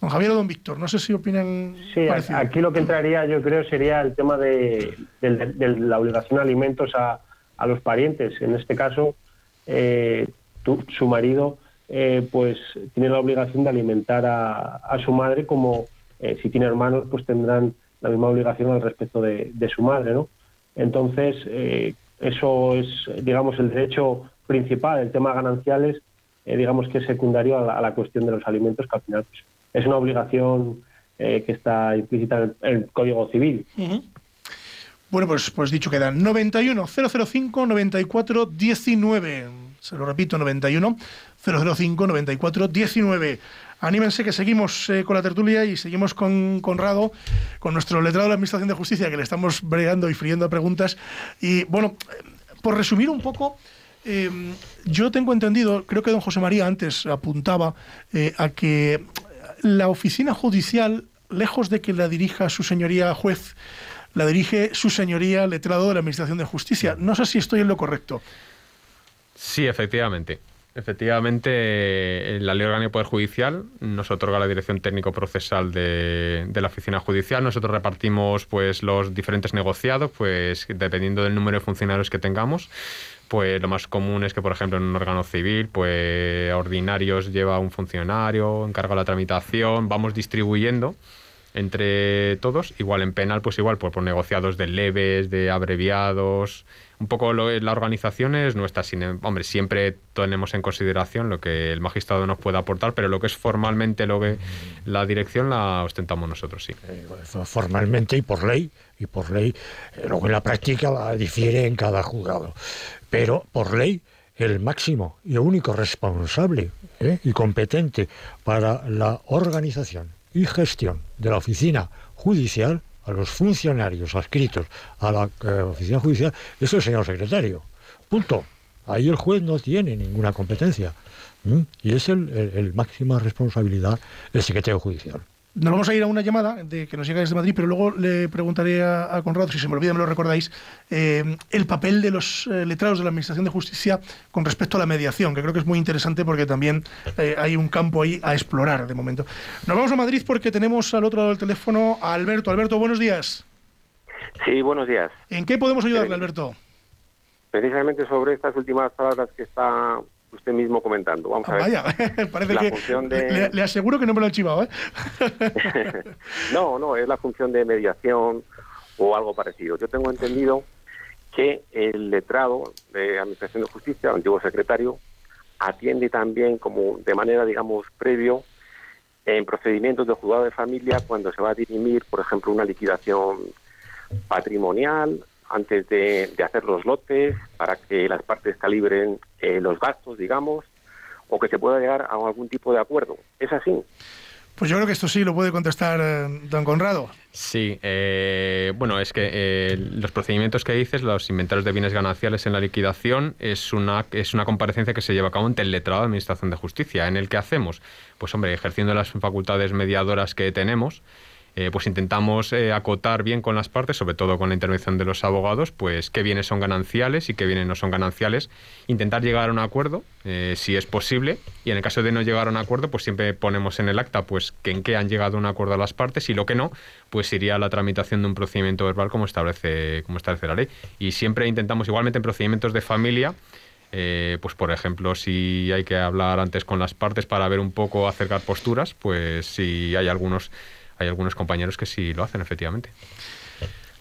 Speaker 2: Don Javier o don Víctor, no sé si opinan
Speaker 3: Sí,
Speaker 2: parecido.
Speaker 3: aquí lo que entraría yo creo sería el tema de, la obligación de alimentos a, a los parientes. En este caso, eh, tu- su marido eh, pues tiene la obligación de alimentar a, a su madre como eh, si tiene hermanos pues tendrán la misma obligación al respecto de, de su madre, ¿no? Entonces, eh, eso es, digamos, el derecho principal, el tema gananciales, digamos que es secundario a la, cuestión de los alimentos, que al final pues, es una obligación que está implícita en el, Código Civil.
Speaker 2: Bueno, pues, pues dicho quedan 91 005 94 19. Se lo repito, 91 005 94 19. Anímense que seguimos eh, con la tertulia y seguimos con Conrado, con nuestro letrado de la Administración de Justicia, que le estamos bregando y friendo preguntas. Y bueno, por resumir un poco, eh, yo tengo entendido, creo que don José María antes apuntaba eh, a que la oficina judicial, lejos de que la dirija su señoría juez, la dirige su señoría letrado de la Administración de Justicia. No sé si estoy en lo correcto.
Speaker 6: Sí, efectivamente. Efectivamente, la Ley Orgánica de Poder Judicial nos otorga la dirección técnico-procesal de, la oficina judicial. Nosotros repartimos pues, los diferentes negociados, pues dependiendo del número de funcionarios que tengamos. Pues lo más común es que, por ejemplo, en un órgano civil, pues ordinarios lleva un funcionario, encarga la tramitación, vamos distribuyendo entre todos. Igual en penal, pues igual pues, por negociados de leves, de abreviados, un poco lo, la organización es nuestra. Sin, hombre, siempre tenemos en consideración lo que el magistrado nos puede aportar, pero lo que es formalmente lo que la dirección la ostentamos nosotros, sí.
Speaker 8: Eh, formalmente y por ley, y por ley, eh, luego en la práctica difiere en cada juzgado. Pero por ley, el máximo y único responsable eh, y competente para la organización y gestión de la oficina judicial a los funcionarios adscritos a la eh, oficina judicial es el señor secretario. Punto. Ahí el juez no tiene ninguna competencia. Y es el, el máxima responsabilidad del secretario judicial.
Speaker 2: Nos vamos a ir a una llamada de, que nos llega desde Madrid, pero luego le preguntaré a, Conrado, si se me olvida, me lo recordáis, eh, el papel de los eh, letrados de la Administración de Justicia con respecto a la mediación, que creo que es muy interesante porque también eh, hay un campo ahí a explorar de momento. Nos vamos a Madrid porque tenemos al otro lado del teléfono a Alberto. Alberto, buenos días.
Speaker 10: Sí, buenos días.
Speaker 2: ¿En qué podemos ayudarle, Alberto?
Speaker 10: Precisamente sobre estas últimas palabras que está usted mismo comentando. Vamos a ver.
Speaker 2: Vaya, *laughs* parece que le, aseguro que no me lo he chivado, ¿eh? *laughs*
Speaker 10: no, no, es la función de mediación o algo parecido. Yo tengo entendido que el letrado de Administración de Justicia, el antiguo secretario, atiende también como de manera, digamos, previo en procedimientos de juzgado de familia cuando se va a dirimir, por ejemplo, una liquidación patrimonial antes de, hacer los lotes para que las partes calibren eh, los gastos, digamos, o que se pueda llegar a algún tipo de acuerdo. ¿Es así?
Speaker 2: Pues yo creo que esto sí lo puede contestar eh, don Conrado.
Speaker 6: Sí, eh, bueno, es que los procedimientos que dices, los inventarios de bienes gananciales en la liquidación, es una, es una comparecencia que se lleva a cabo ante el letrado de Administración de Justicia, en el que hacemos, pues hombre, ejerciendo las facultades mediadoras que tenemos, eh, pues intentamos eh, acotar bien con las partes, sobre todo con la intervención de los abogados, pues qué bienes son gananciales y qué bienes no son gananciales. Intentar llegar a un acuerdo, eh, si es posible, y en el caso de no llegar a un acuerdo, pues siempre ponemos en el acta pues que en qué han llegado a un acuerdo a las partes y lo que no, pues iría a la tramitación de un procedimiento verbal como establece, como establece la ley. Y siempre intentamos, igualmente en procedimientos de familia, pues por ejemplo, si hay que hablar antes con las partes para ver un poco, acercar posturas, pues si hay algunos hay algunos compañeros que sí lo hacen, efectivamente.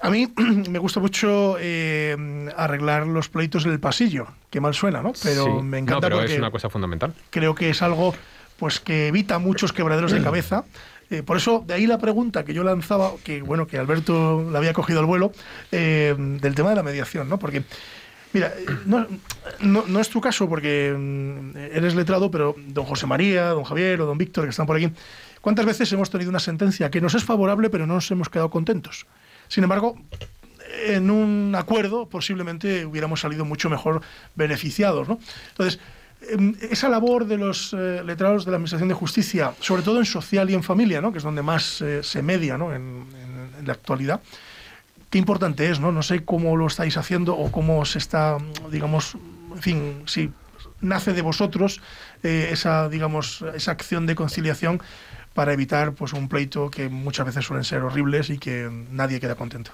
Speaker 2: A mí *clears throat* me gusta mucho eh, arreglar los pleitos en el pasillo, que mal suena, ¿no? Pero me encanta
Speaker 6: no, pero es una cosa fundamental.
Speaker 2: Creo que es algo pues que evita muchos quebraderos de *clears throat* cabeza. Eh, por eso, de ahí la pregunta que yo lanzaba, que bueno, que Alberto le había cogido el vuelo, eh, del tema de la mediación, ¿no? Porque, mira, no, no, es tu caso porque mm, eres letrado, pero don José María, don Javier o don Víctor, que están por aquí, ¿Cuántas veces hemos tenido una sentencia que nos es favorable pero no nos hemos quedado contentos? Sin embargo, en un acuerdo posiblemente hubiéramos salido mucho mejor beneficiados. ¿no? Entonces, em, esa labor de los eh, letrados de la Administración de Justicia, sobre todo en social y en familia, ¿no? que es donde más eh, se media ¿no? en, la actualidad, qué importante es, ¿no? No sé cómo lo estáis haciendo o cómo se está, digamos, en fin, si nace de vosotros eh, esa, digamos, esa acción de conciliación para evitar pues un pleito que muchas veces suelen ser horribles y que nadie queda contento.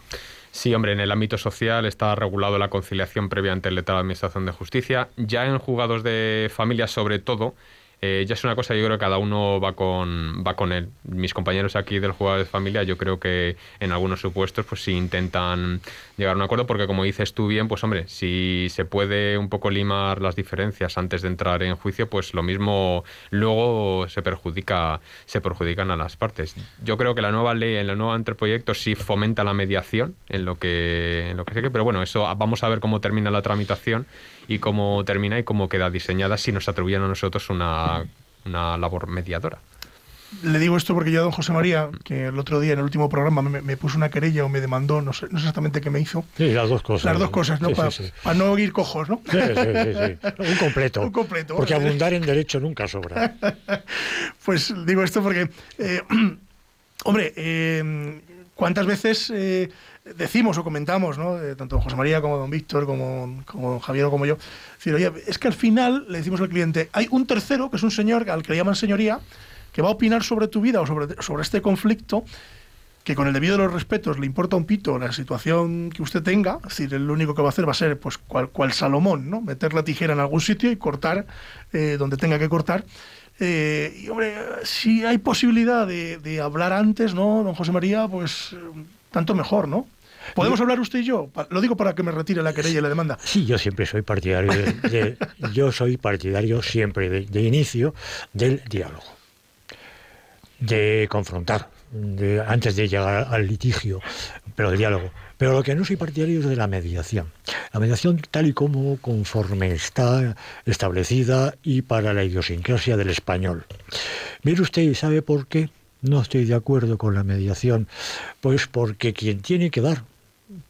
Speaker 6: Sí, hombre, en el ámbito social está regulado la conciliación previa ante el letrado de Administración de Justicia. Ya en juzgados de familia, sobre todo, eh, ya es una cosa, yo creo que cada uno va con, va con él. Mis compañeros aquí del jugador de familia, yo creo que en algunos supuestos, pues sí intentan llegar a un acuerdo, porque como dices tú bien, pues hombre, si se puede un poco limar las diferencias antes de entrar en juicio, pues lo mismo luego se perjudica, se perjudican a las partes. Yo creo que la nueva ley, en el nuevo anteproyecto, sí fomenta la mediación en lo que, en lo que sé que, pero bueno, eso vamos a ver cómo termina la tramitación y cómo termina y cómo queda diseñada si nos atribuyen a nosotros una, labor mediadora.
Speaker 2: le digo esto porque yo a don José María, que el otro día en el último programa me, puso una querella o me demandó, no sé, no sé exactamente qué me hizo.
Speaker 8: Sí, las dos cosas.
Speaker 2: Las dos cosas, ¿no? para, no ir cojos, ¿no?
Speaker 8: Sí, sí, sí. *laughs* Un completo.
Speaker 2: Un completo.
Speaker 8: Porque abundar en derecho nunca sobra. *laughs*
Speaker 2: pues digo esto porque, eh, *clears throat* hombre, eh, ¿cuántas veces eh, decimos o comentamos, ¿no? tanto don José María como don Víctor, como, don Javier o como yo, es que al final le decimos al cliente, hay un tercero, que es un señor al que le llaman señoría, que va a opinar sobre tu vida o sobre, este conflicto, que con el debido de los respetos le importa un pito la situación que usted tenga, es decir, el único que va a hacer va a ser pues cual, Salomón, ¿no? Meter la tijera en algún sitio y cortar eh, donde tenga que cortar. Eh, y hombre, si hay posibilidad de, hablar antes, ¿no, don José María? Pues tanto mejor, ¿no? ¿Podemos hablar usted y yo? Lo digo para que me retire la querella y la demanda.
Speaker 8: Sí, yo siempre soy partidario de, yo soy partidario siempre de inicio del diálogo de confrontar antes de llegar al litigio, pero de diálogo. Pero lo que no soy partidario es de la mediación. La mediación tal y como conforme está establecida y para la idiosincrasia del español. Mire usted y sabe por qué no estoy de acuerdo con la mediación. Pues porque quien tiene que dar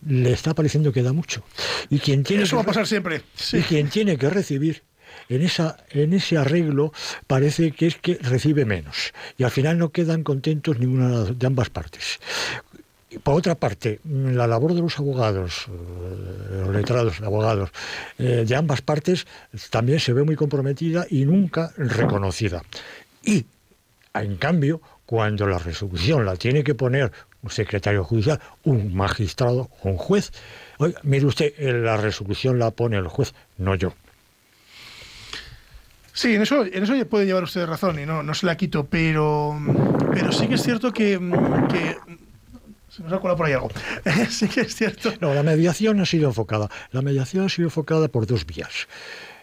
Speaker 8: le está pareciendo que da mucho. Y quien tiene
Speaker 2: Eso va a pasar siempre.
Speaker 8: Y quien tiene que recibir en, esa, en ese arreglo parece que es que recibe menos y al final no quedan contentos ninguna de ambas partes. Por otra parte, la labor de los abogados, eh, los letrados, abogados, eh, de ambas partes también se ve muy comprometida y nunca reconocida. Y, en cambio, cuando la resolución la tiene que poner un secretario judicial, un magistrado o un juez, mire usted, la resolución la pone el juez, no yo.
Speaker 2: Sí, en eso, en eso puede llevar usted razón y no, no se la quito, pero, pero sí que es cierto que, se nos ha colado por ahí algo. *laughs* sí que es cierto.
Speaker 8: No, la mediación ha sido enfocada. La mediación ha sido enfocada por dos vías.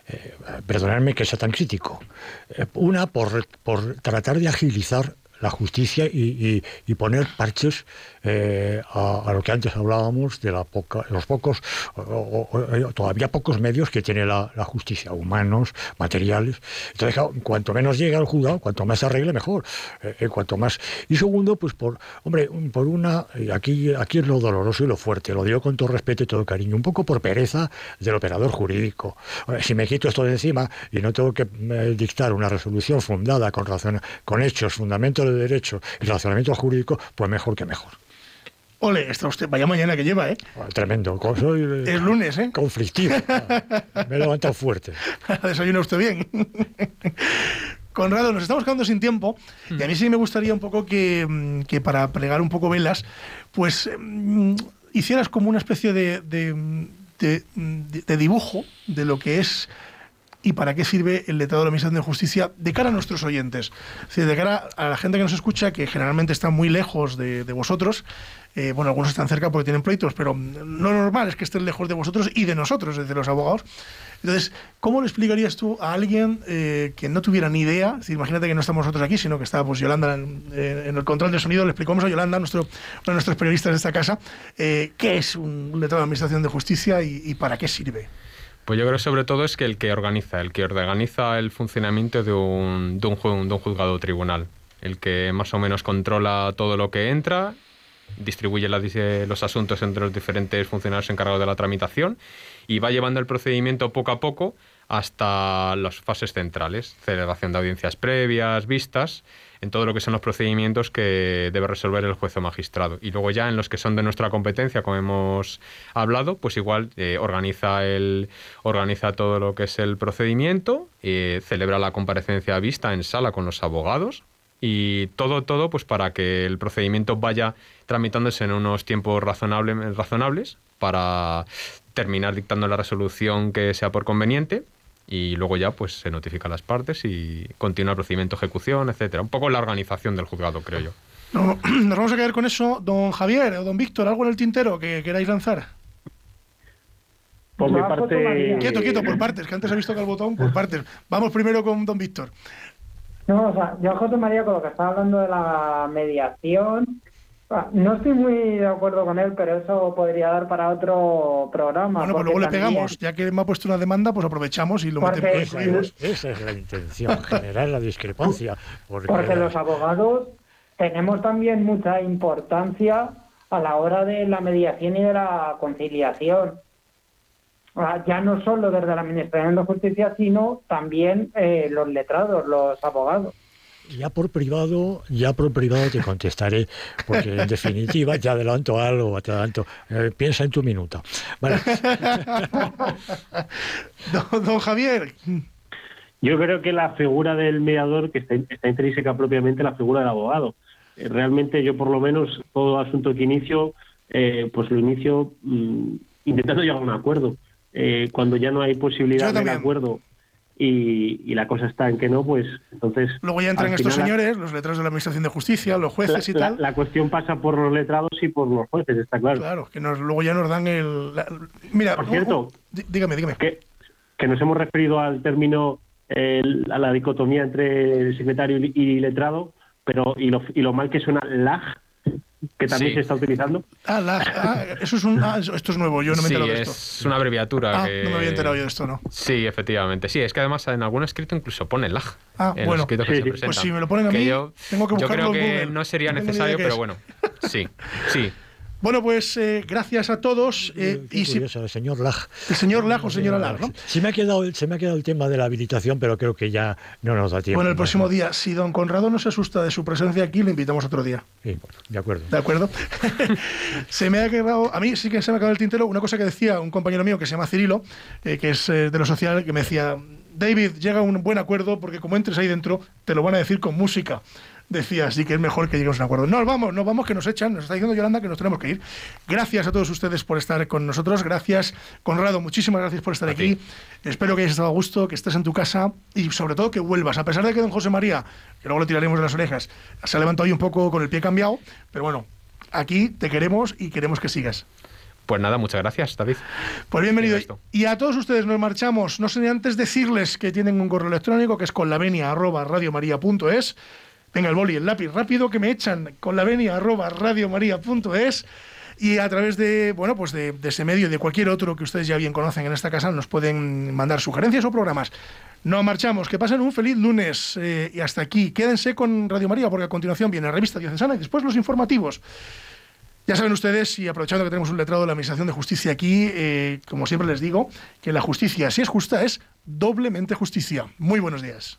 Speaker 8: Eh, perdonadme que sea tan crítico. Eh, una, por, por tratar de agilizar la justicia y, poner parches eh, a, lo que antes hablábamos de los pocos, o, todavía pocos medios que tiene la, justicia, humanos, materiales. Entonces, cuanto menos llegue al juzgado, cuanto más se arregle, mejor. Eh, eh, cuanto más. Y segundo, pues por, hombre, por una, aquí, aquí es lo doloroso y lo fuerte, lo digo con todo respeto y todo cariño, un poco por pereza del operador jurídico. Si me quito esto de encima y no tengo que dictar una resolución fundada con razón, con hechos, fundamentos de derecho y razonamiento jurídico, pues mejor que mejor.
Speaker 2: Ole, está usted, vaya mañana que lleva, ¿eh?
Speaker 8: tremendo.
Speaker 2: Soy, es lunes, ¿eh?
Speaker 8: Conflictivo. Me he levantado fuerte. *laughs*
Speaker 2: Desayuna usted bien. Conrado, nos estamos quedando sin tiempo y a mí sí me gustaría un poco que, mm, que para plegar un poco velas, pues mm, hicieras como una especie de, de, de, dibujo de lo que es y para qué sirve el letrado de la Administración de Justicia de cara a nuestros oyentes. de cara a la gente que nos escucha, que generalmente está muy lejos de, vosotros, eh, bueno, algunos están cerca porque tienen pleitos, pero lo normal es que estén lejos de vosotros y de nosotros, de los abogados. Entonces, ¿cómo le explicarías tú a alguien eh, que no tuviera ni idea? imagínate que no estamos nosotros aquí, sino que está pues, Yolanda en, el control de sonido. Le explicamos a Yolanda, nuestro, uno de nuestros periodistas de esta casa, eh, qué es un, letrado de Administración de Justicia y para qué sirve.
Speaker 6: Pues yo creo sobre todo es que el que organiza, el que organiza el funcionamiento de un, de un, juzgado o tribunal, el que más o menos controla todo lo que entra, distribuye los asuntos entre los diferentes funcionarios encargados de la tramitación y va llevando el procedimiento poco a poco hasta las fases centrales, celebración de audiencias previas, vistas, en todo lo que son los procedimientos que debe resolver el juez o magistrado. Y luego ya en los que son de nuestra competencia, como hemos hablado, pues igual eh, organiza, el, organiza todo lo que es el procedimiento, eh, celebra la comparecencia vista en sala con los abogados, y todo, todo, pues para que el procedimiento vaya tramitándose en unos tiempos razonables para terminar dictando la resolución que sea por conveniente y luego ya pues se notifica a las partes y continúa el procedimiento de ejecución, etcétera. Un poco la organización del juzgado, creo yo. *clears throat*
Speaker 2: nos vamos a quedar con eso. Don Javier o don Víctor, ¿algo en el tintero que queráis lanzar?
Speaker 3: Por mi parte...
Speaker 2: Quieto, quieto, por partes, que antes he visto que el botón, por partes. Vamos primero con don Víctor.
Speaker 5: No, o sea, yo José María con lo que estaba hablando de la mediación, No estoy muy de acuerdo con él, pero eso podría dar para otro programa.
Speaker 2: Bueno, pues luego le
Speaker 5: también-
Speaker 2: pegamos. Ya que me ha puesto una demanda, pues aprovechamos y lo
Speaker 5: Porque-
Speaker 2: metemos.
Speaker 8: Esa es, esa es la intención, generar la discrepancia. Porque,
Speaker 5: Porque los abogados tenemos también mucha importancia a la hora de la mediación y de la conciliación. Ah, Ya no solo desde la Administración de Justicia, sino también eh, los letrados, los abogados.
Speaker 8: Ya por privado, ya por privado te contestaré, porque en definitiva te adelanto algo, te adelanto. eh, piensa en tu minuta. Vale. *laughs*
Speaker 2: don, don Javier,
Speaker 3: Yo creo que la figura del mediador, que está, está intrínseca propiamente la figura del abogado. Eh, Realmente yo, por lo menos, todo asunto que inicio, eh, pues lo inicio mm, intentando llegar a un acuerdo. Eh, cuando ya no hay posibilidad
Speaker 2: también.
Speaker 3: acuerdo y, y la cosa está en que no, pues entonces...
Speaker 2: luego ya entran estos
Speaker 3: final
Speaker 2: señores, los letrados de la Administración de Justicia, los jueces y tal.
Speaker 3: la cuestión pasa por los letrados y por los jueces, está claro.
Speaker 2: Claro, que nos, luego ya nos dan el... la- mira,
Speaker 3: Por cierto,
Speaker 2: un- dí- dígame, dígame.
Speaker 3: que, que nos hemos referido al término, el- a la dicotomía entre el secretario y, y letrado, pero y lo, y lo mal que suena lag, que también
Speaker 6: Sí.
Speaker 3: se está utilizando.
Speaker 2: Ah, la- ah, eso es un, ah, esto es nuevo, yo no me he
Speaker 6: sí,
Speaker 2: enterado de
Speaker 6: es
Speaker 2: esto.
Speaker 6: una abreviatura.
Speaker 2: Ah,
Speaker 6: que-
Speaker 2: no me había enterado yo de esto, ¿no?
Speaker 6: Sí, efectivamente. Sí, es que además en algún escrito incluso pone lag.
Speaker 2: Ah,
Speaker 6: en
Speaker 2: bueno.
Speaker 6: los escritos que
Speaker 3: Sí,
Speaker 6: se
Speaker 3: sí.
Speaker 2: Pues si me lo ponen a
Speaker 6: Que
Speaker 2: mí,
Speaker 6: yo,
Speaker 2: tengo que
Speaker 6: yo
Speaker 2: buscarlo
Speaker 6: creo
Speaker 2: en
Speaker 6: que
Speaker 2: Google.
Speaker 6: no sería
Speaker 2: No
Speaker 6: necesario, pero
Speaker 2: es.
Speaker 6: bueno. Sí, sí.
Speaker 2: Bueno, pues eh, gracias a todos. eh,
Speaker 8: Qué
Speaker 2: y si,
Speaker 8: curioso, el señor Lag.
Speaker 2: el señor Lajo, señora Lag, ¿no?
Speaker 8: Se me, ha quedado, se me ha quedado el tema de la habilitación, pero creo que ya no nos da tiempo.
Speaker 2: Bueno, el próximo
Speaker 8: ¿no?
Speaker 2: día, si don Conrado no se asusta de su presencia aquí, le invitamos otro día.
Speaker 8: Sí, bueno, de acuerdo.
Speaker 2: ¿De acuerdo? *laughs* se me ha quedado, a mí sí que se me ha quedado el tintero una cosa que decía un compañero mío que se llama Cirilo, eh, que es eh, de lo social, que me decía, David, llega a un buen acuerdo porque como entres ahí dentro, te lo van a decir con música. Decía, así que es mejor que lleguemos a un acuerdo. No, vamos, no vamos, que nos echan. Nos está diciendo Yolanda que nos tenemos que ir. Gracias a todos ustedes por estar con nosotros. Gracias, Conrado, muchísimas gracias por estar
Speaker 6: A
Speaker 2: aquí.
Speaker 6: ti.
Speaker 2: Espero que hayas estado a gusto, que estés en tu casa y sobre todo que vuelvas. A pesar de que don José María, que luego le tiraremos de las orejas, se ha levantado hoy un poco con el pie cambiado, pero bueno, aquí te queremos y queremos que sigas.
Speaker 6: Pues nada, muchas gracias, David.
Speaker 2: Pues bienvenido.
Speaker 6: Bien.
Speaker 2: Y a todos ustedes nos marchamos. No sé antes decirles que tienen un correo electrónico que es con Venga, el boli, el lápiz rápido que me echan con la venia arroba radiomaria.es. Y a través de, bueno, pues de, de ese medio y de cualquier otro que ustedes ya bien conocen en esta casa, nos pueden mandar sugerencias o programas. Nos marchamos, que pasen un feliz lunes eh, y hasta aquí. Quédense con Radio María porque a continuación viene la revista diocesana y después los informativos. Ya saben ustedes, y aprovechando que tenemos un letrado de la Administración de Justicia aquí, eh, como siempre les digo, que la justicia, si es justa, es doblemente justicia. Muy buenos días.